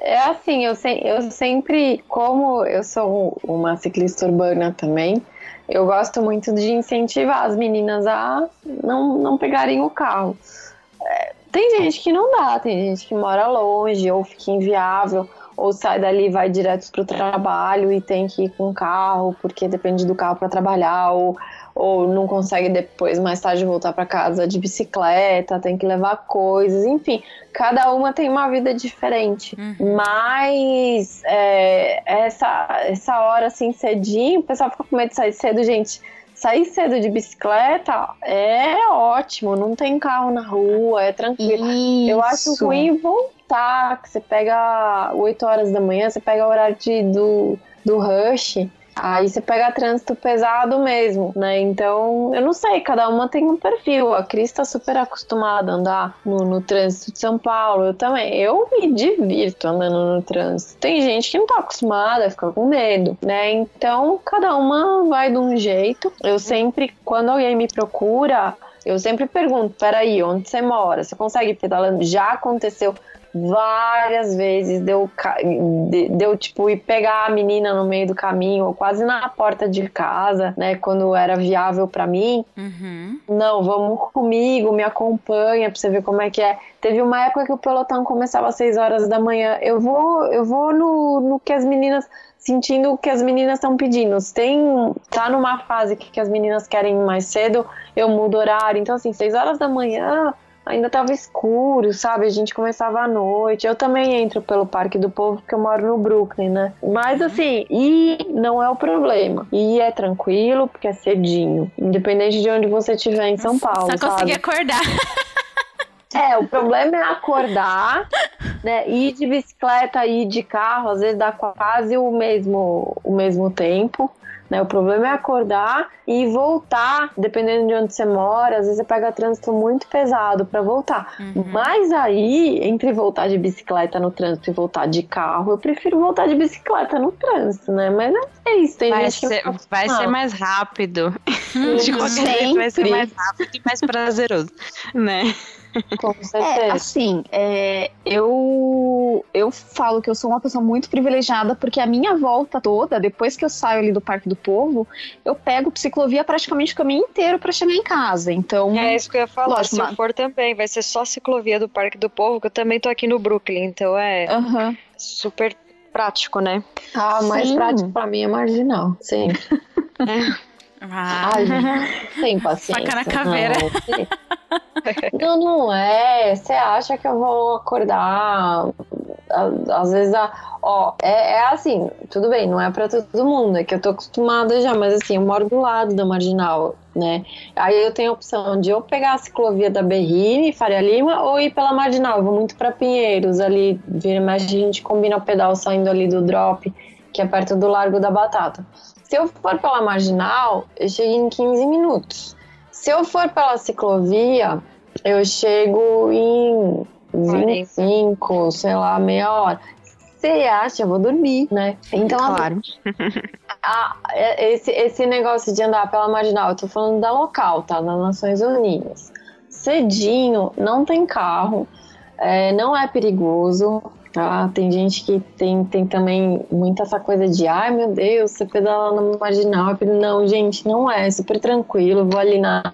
é assim, eu, se, eu sempre, como eu sou uma ciclista urbana também, eu gosto muito de incentivar as meninas a não, não pegarem o carro. É, tem gente que não dá, tem gente que mora longe ou fica inviável ou sai dali e vai direto para o trabalho e tem que ir com carro, porque depende do carro para trabalhar, ou, ou não consegue depois, mais tarde, voltar para casa de bicicleta, tem que levar coisas, enfim, cada uma tem uma vida diferente. Uhum. Mas é, essa, essa hora assim, cedinho, o pessoal fica com medo de sair cedo, gente sair cedo de bicicleta é ótimo, não tem carro na rua, é tranquilo. Isso. Eu acho ruim que você pega 8 horas da manhã, você pega o horário de, do, do rush, Aí você pega trânsito pesado mesmo, né? Então, eu não sei, cada uma tem um perfil. A Cris tá super acostumada a andar no, no trânsito de São Paulo. Eu também. Eu me divirto andando no trânsito. Tem gente que não tá acostumada, fica com medo, né? Então, cada uma vai de um jeito. Eu sempre, quando alguém me procura, eu sempre pergunto: peraí, onde você mora? Você consegue pedalando? Já aconteceu várias vezes deu, deu tipo ir pegar a menina no meio do caminho ou quase na porta de casa, né, quando era viável para mim. Uhum. Não, vamos comigo, me acompanha para você ver como é que é. Teve uma época que o pelotão começava às 6 horas da manhã. Eu vou, eu vou no, no que as meninas sentindo o que as meninas estão pedindo. Tem tá numa fase que, que as meninas querem mais cedo, eu mudo horário. Então assim, 6 horas da manhã ainda tava escuro, sabe? A gente começava à noite. Eu também entro pelo Parque do Povo porque eu moro no Brooklyn, né? Mas uhum. assim, e não é o problema. E é tranquilo porque é cedinho, independente de onde você estiver em São Paulo. Só conseguir acordar. É, o problema é acordar, né? Ir de bicicleta, ir de carro, às vezes dá quase o mesmo, o mesmo tempo Né? O problema é acordar e voltar, dependendo de onde você mora. Às vezes você pega trânsito muito pesado para voltar. Uhum. Mas aí, entre voltar de bicicleta no trânsito e voltar de carro, eu prefiro voltar de bicicleta no trânsito, né? Mas é isso, tem Vai, gente que ser, não vai ser mais rápido. De qualquer jeito, vai ser mais rápido e mais prazeroso, né? Com É, certeza. assim, é, eu, eu falo que eu sou uma pessoa muito privilegiada porque a minha volta toda, depois que eu saio ali do Parque do Povo, eu pego ciclovia praticamente o caminho inteiro para chegar em casa. Então, É isso que eu ia falar. Lógico, Se eu for também, vai ser só ciclovia do Parque do Povo, que eu também tô aqui no Brooklyn, então é aham. super prático, né? Ah, mais Sim. prático pra mim é marginal. Sim. Ah, Ai, sem paciência. Faca na caveira. Não, não, não é. Você acha que eu vou acordar? Às vezes, ó, é, é assim, tudo bem, não é pra todo mundo, é que eu tô acostumada já, mas assim, eu moro do lado da marginal, né? Aí eu tenho a opção de eu pegar a ciclovia da Berrine, Faria Lima, ou ir pela marginal. Eu vou muito pra Pinheiros, ali, vira mexe, a gente combina o pedal saindo ali do drop, que é perto do Largo da Batata. Se eu for pela marginal, eu chego em 15 minutos. Se eu for pela ciclovia, eu chego em 25, sei lá, meia hora. Você acha, eu vou dormir, né? Então, assim, Claro. a- é- esse, esse negócio de andar pela marginal, eu tô falando da local, tá? Das Nações Unidas. Cedinho, não tem carro, é, não é perigoso, tá? Tem gente que tem, tem também muita essa coisa de, ai meu Deus, você pedala na marginal. é perigo." Não, gente, não é, é super tranquilo. Vou ali na,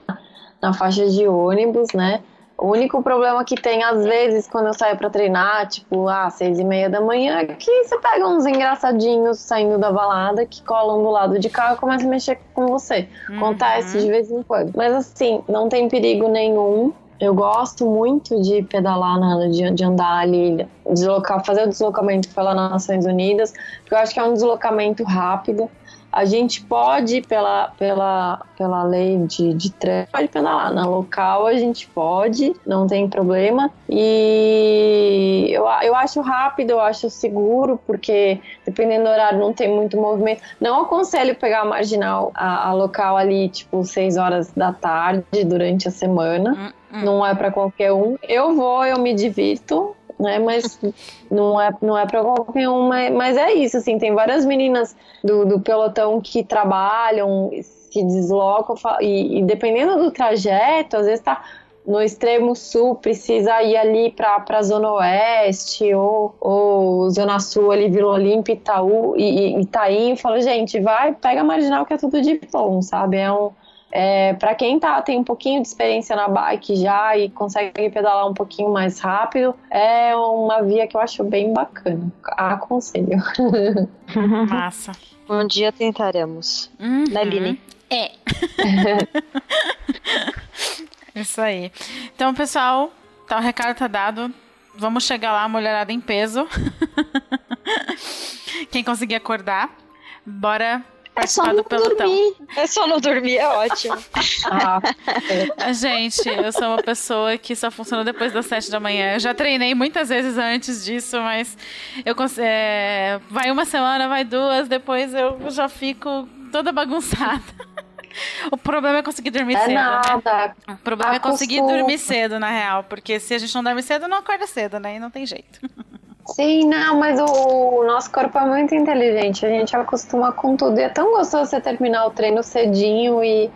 na faixa de ônibus, né? O único problema que tem, às vezes, quando eu saio pra treinar, tipo, às seis e meia da manhã, é que você pega uns engraçadinhos saindo da balada que colam do lado de cá e começam a mexer com você. Acontece de vez em quando. Mas assim, não tem perigo nenhum. Eu gosto muito de pedalar, na, de, de andar ali, deslocar, fazer o deslocamento pelas Nações Unidas, porque eu acho que é um deslocamento rápido. A gente pode, pela, pela, pela lei de, de trânsito, pode pedalar. Na local a gente pode, não tem problema. E eu, eu acho rápido, eu acho seguro, porque dependendo do horário não tem muito movimento. Não aconselho pegar a marginal, a, a local ali, tipo, 6 horas da tarde durante a semana. Não é para qualquer um. Eu vou, eu me divirto, né? Mas não é, não é para qualquer um. Mas, mas é isso, assim, tem várias meninas do, do pelotão que trabalham, se deslocam e, e dependendo do trajeto, às vezes tá no extremo sul, precisa ir ali para a Zona Oeste ou, ou Zona Sul, ali Vila Olímpia, Itaú e, e Itaim. Eu falo, gente, vai, pega a marginal que é tudo de bom, sabe? É um. É, para quem tá, tem um pouquinho de experiência na bike já e consegue pedalar um pouquinho mais rápido, é uma via que eu acho bem bacana. Aconselho. Massa. Um dia tentaremos. Né, Line? É. Isso aí. Então, pessoal, tá, o recado tá dado. Vamos chegar lá, mulherada em peso. Quem conseguir acordar, bora participar não do pelotão. dormir. É só não dormir, é ótimo. Ah, Ah, Gente, eu sou uma pessoa que só funciona depois das sete da manhã. Eu já treinei muitas vezes antes disso, mas eu é, vai uma semana, vai duas, depois eu já fico toda bagunçada. O problema é conseguir dormir é cedo, né? nada. O problema é conseguir Acostuma. dormir cedo, na real. Porque se a gente não dorme cedo, não acorda cedo, né? E não tem jeito. Sim, não, mas o, o nosso corpo é muito inteligente. A gente acostuma com tudo. E é tão gostoso você terminar o treino cedinho e,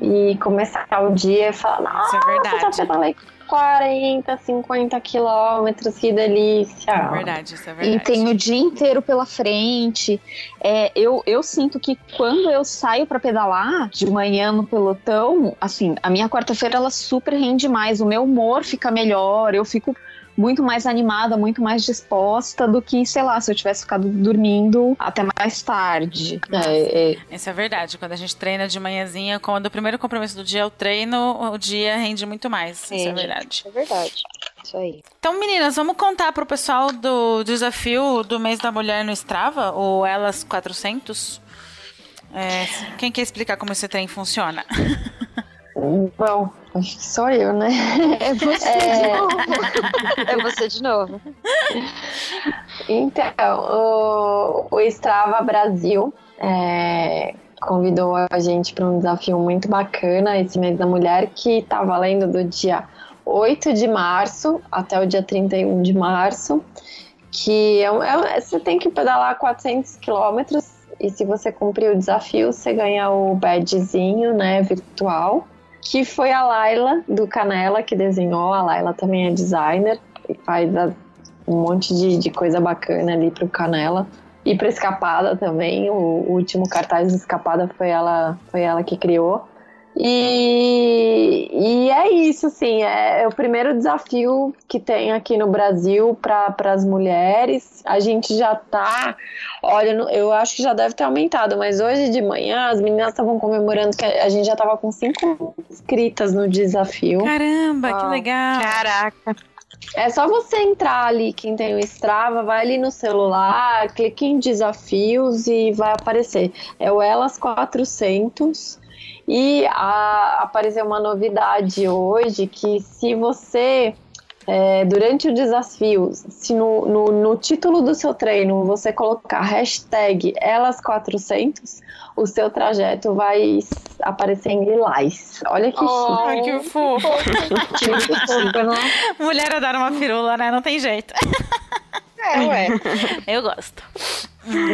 e começar o dia e falar, nossa, Isso é verdade. já pedalei 40, 50 quilômetros, que delícia. É verdade, isso é E verdade. tem o dia inteiro pela frente. É, eu, eu sinto que quando eu saio pra pedalar de manhã no pelotão, assim, a minha quarta-feira ela super rende mais, o meu humor fica melhor, eu fico muito mais animada, muito mais disposta do que, sei lá, se eu tivesse ficado dormindo até mais tarde. É, é, Isso é verdade. Quando a gente treina de manhãzinha, quando o primeiro compromisso do dia é o treino, o dia rende muito mais. Isso é verdade. É verdade. Isso aí. Então, meninas, vamos contar pro pessoal do desafio do mês da mulher no Strava, o Elas 400? É, quem quer explicar como esse trem funciona? bom, acho que sou eu, né? É você É. de novo. É você de novo. Então, o, o Strava Brasil, é, convidou a gente para um desafio muito bacana esse mês da mulher, que está valendo do dia 8 de março até o dia 31 de março, que é, é, você tem que pedalar 400 quilômetros e se você cumprir o desafio, você ganha o badgezinho, né, virtual, que foi a Laila do Canela que desenhou. A Laila também é designer e faz um monte de, de coisa bacana ali pro Canela. E para Escapada também, o, o último cartaz de Escapada foi ela, foi ela que criou. E, e é isso, assim, é, é, o primeiro desafio que tem aqui no Brasil para as mulheres. A gente já tá, olha, eu acho que já deve ter aumentado, mas hoje de manhã as meninas estavam comemorando que a gente já tava com cinco inscritas no desafio. Caramba, ah, que legal! Caraca! É só você entrar ali, quem tem o Strava, vai ali no celular, clique em desafios e vai aparecer. É o Elas 400 e a, apareceu uma novidade hoje que se você é, durante o desafio, se no, no, no, título do seu treino você colocar hashtag elas400, o seu trajeto vai aparecer em lilás. Olha que oh, chique. que fofo. Mulher dar uma firula, né? Não tem jeito. É, ué. Eu gosto.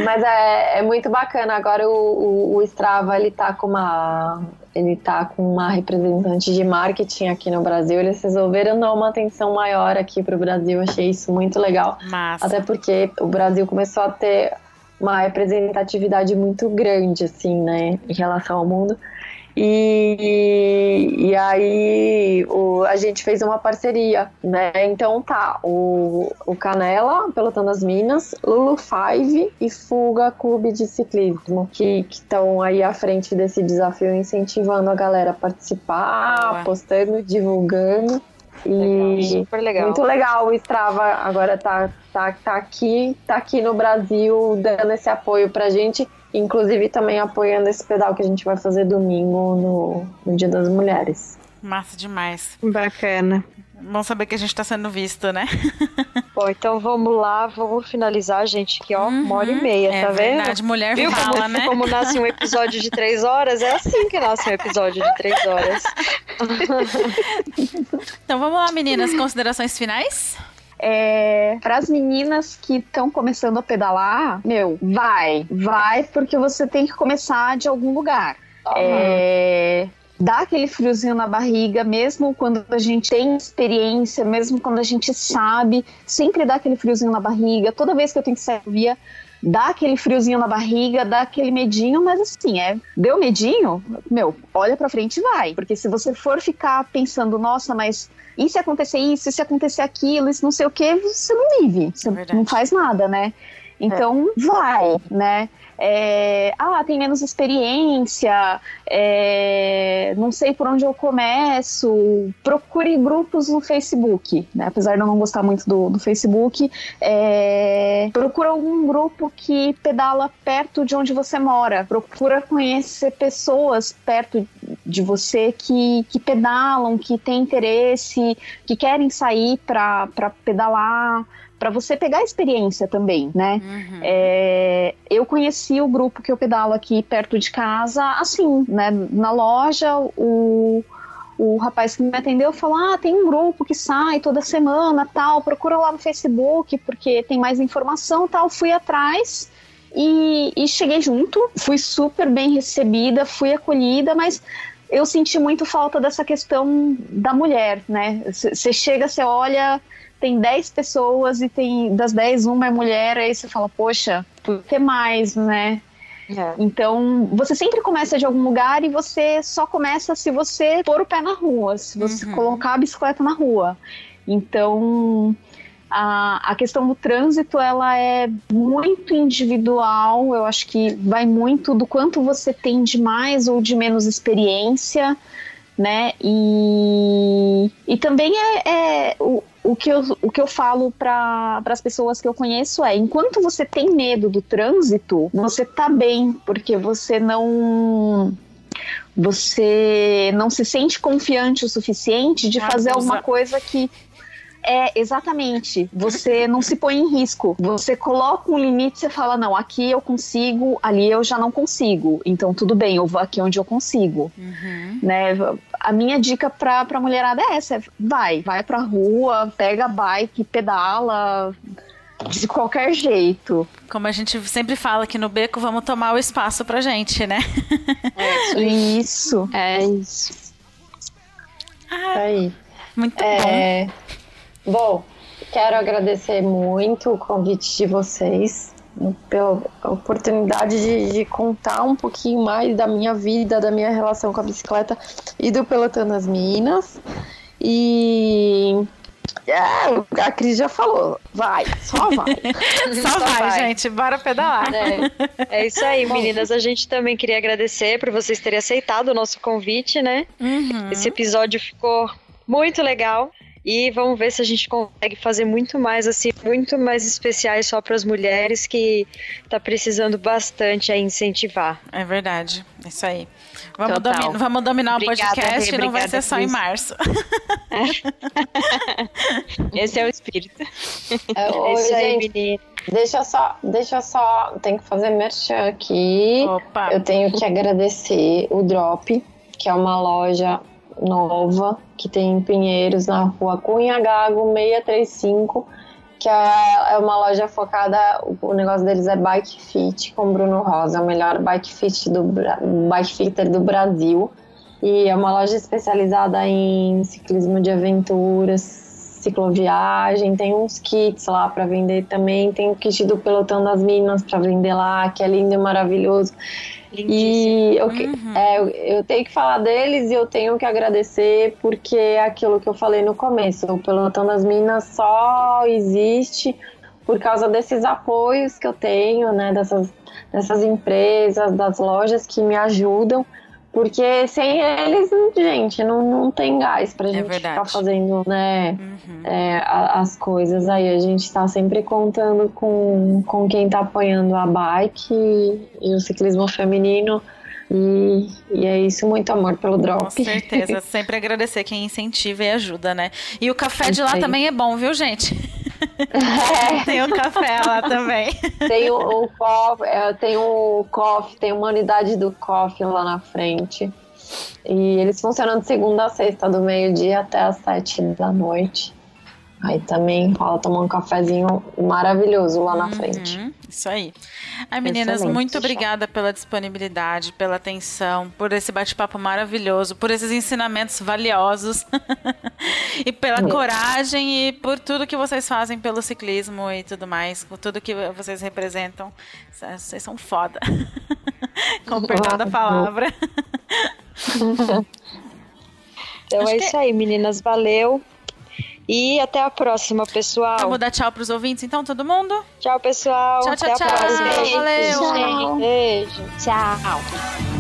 Mas é, é muito bacana. Agora o, o, o, Strava ele tá com uma. Ele tá com uma representante de marketing aqui no Brasil. Eles resolveram dar uma atenção maior aqui pro Brasil. Achei isso muito legal. Massa. Até porque o Brasil começou a ter uma representatividade muito grande, assim, né, em relação ao mundo. E, e aí o, a gente fez uma parceria, né? Então tá, o, o Canela, Pelotão das Minas, Lulu Five e Fuga Clube de Ciclismo, que estão aí à frente desse desafio, incentivando a galera a participar, postando, divulgando. E super legal. Muito legal o Strava agora tá, tá, tá aqui, tá aqui no Brasil dando esse apoio pra gente. Inclusive também apoiando esse pedal que a gente vai fazer domingo no, no Dia das Mulheres. Massa demais. Bacana. Bom saber que a gente tá sendo visto, né? Bom, então vamos lá, vamos finalizar, gente, que ó, uhum, uma hora e meia, é tá vendo? Verdade, mulher Viu fala, como, né? Como nasce um episódio de três horas, é assim que nasce um episódio de três horas. então vamos lá, meninas, considerações finais? É, para as meninas que estão começando a pedalar, meu, vai, vai, porque você tem que começar de algum lugar. Uhum. É, dá aquele friozinho na barriga, mesmo quando a gente tem experiência, mesmo quando a gente sabe, sempre dá aquele friozinho na barriga. Toda vez que eu tenho que sair via, dá aquele friozinho na barriga, dá aquele medinho, mas assim, é, deu medinho, meu, olha para frente e vai, porque se você for ficar pensando, nossa, mas e se acontecer isso, e se acontecer aquilo, isso não sei o que, você não vive, você é não faz nada, né? Então, é. vai, né? É, ah, tem menos experiência, é, não sei por onde eu começo, procure grupos no Facebook, né? apesar de eu não gostar muito do, do Facebook, é, procura algum grupo que pedala perto de onde você mora, procura conhecer pessoas perto de você que, que pedalam, que têm interesse, que querem sair para pedalar, para você pegar a experiência também, né? Uhum. É, eu conheci o grupo que eu pedalo aqui perto de casa, assim, né? Na loja, o, o rapaz que me atendeu falou: Ah, tem um grupo que sai toda semana, tal, procura lá no Facebook, porque tem mais informação, tal. Fui atrás. E, e cheguei junto, fui super bem recebida, fui acolhida, mas eu senti muito falta dessa questão da mulher, né? Você chega, você olha, tem 10 pessoas e tem das 10 uma é mulher, aí você fala, poxa, por que mais, né? É. Então, você sempre começa de algum lugar e você só começa se você pôr o pé na rua, se você uhum. colocar a bicicleta na rua. Então, a, a questão do trânsito, ela é muito individual, eu acho que vai muito do quanto você tem de mais ou de menos experiência, né? E, e também é, é o, o que eu, o que eu falo para as pessoas que eu conheço é: enquanto você tem medo do trânsito, você tá bem, porque você não você não se sente confiante o suficiente de fazer alguma coisa que É, exatamente. Você não se põe em risco. Você coloca um limite, você fala, não, aqui eu consigo, ali eu já não consigo. Então tudo bem, eu vou aqui onde eu consigo. Uhum. Né? A minha dica pra, pra mulherada é essa: é vai, vai pra rua, pega a bike, pedala. De qualquer jeito. Como a gente sempre fala aqui no Beco, vamos tomar o espaço pra gente, né? Isso. É isso. Isso aí. Muito. É, bom, quero agradecer muito o convite de vocês, pela oportunidade de, de contar um pouquinho mais da minha vida, da minha relação com a bicicleta e do Pelotão das Minas. E é, a Cris já falou, vai, só vai. Só vai, gente, bora pedalar. É, é isso aí, meninas. A gente também queria agradecer por vocês terem aceitado o nosso convite, né? Uhum. Esse episódio ficou muito legal. E vamos ver se a gente consegue fazer muito mais, assim, muito mais especiais só para as mulheres que tá precisando bastante aí incentivar. É verdade, é isso aí. Vamos, Total. domi- vamos dominar Obrigada, o podcast Rê, e não vai ser só em março. Esse é o espírito. É, É oi, isso aí, menina. deixa só, deixa só, tem que fazer merchan aqui. Opa, Eu tenho que agradecer o Drop, que é uma loja nova que tem em Pinheiros, na rua Cunha Gago 635, que é, é uma loja focada, o negócio deles é bike fit com Bruno Rosa, o melhor bike fit do bike fitter do Brasil. E é uma loja especializada em ciclismo de aventuras, cicloviagem, tem uns kits lá para vender também, tem o kit do Pelotão das Minas para vender lá, que é lindo e maravilhoso. E eu, Uhum. é, eu, eu tenho que falar deles e eu tenho que agradecer porque é aquilo que eu falei no começo, o Pelotão das Minas só existe por causa desses apoios que eu tenho, né, dessas, dessas empresas, das lojas que me ajudam, porque sem eles, gente, não, não tem gás pra gente verdade. ficar fazendo, né, Uhum. é, a- as coisas aí. A gente tá sempre contando com, com quem tá apoiando a bike e, e o ciclismo feminino. E, e é isso, muito amor pelo drop. Com certeza, sempre agradecer quem incentiva e ajuda, né? E o café de lá também é bom, viu, gente? Tem o café lá também. Tem o, o é, tem o coffee, tem uma unidade do coffee lá na frente. E eles funcionam de segunda a sexta, do meio-dia até as sete da noite. Aí também rola tomar um cafezinho maravilhoso lá na frente. Uhum, isso aí. Ai, meninas, Excelente. muito obrigada pela disponibilidade, pela atenção, por esse bate-papo maravilhoso, por esses ensinamentos valiosos e pela coragem e por tudo que vocês fazem pelo ciclismo e tudo mais, por tudo que vocês representam. Vocês são foda. Com perdão da palavra. Então Acho é que- isso aí, meninas. Valeu. E até a próxima, pessoal. Vamos dar tchau pros ouvintes, então, todo mundo? Tchau, pessoal. Tchau, tchau, até a tchau. próxima. Valeu. Beijo. Beijo. Tchau.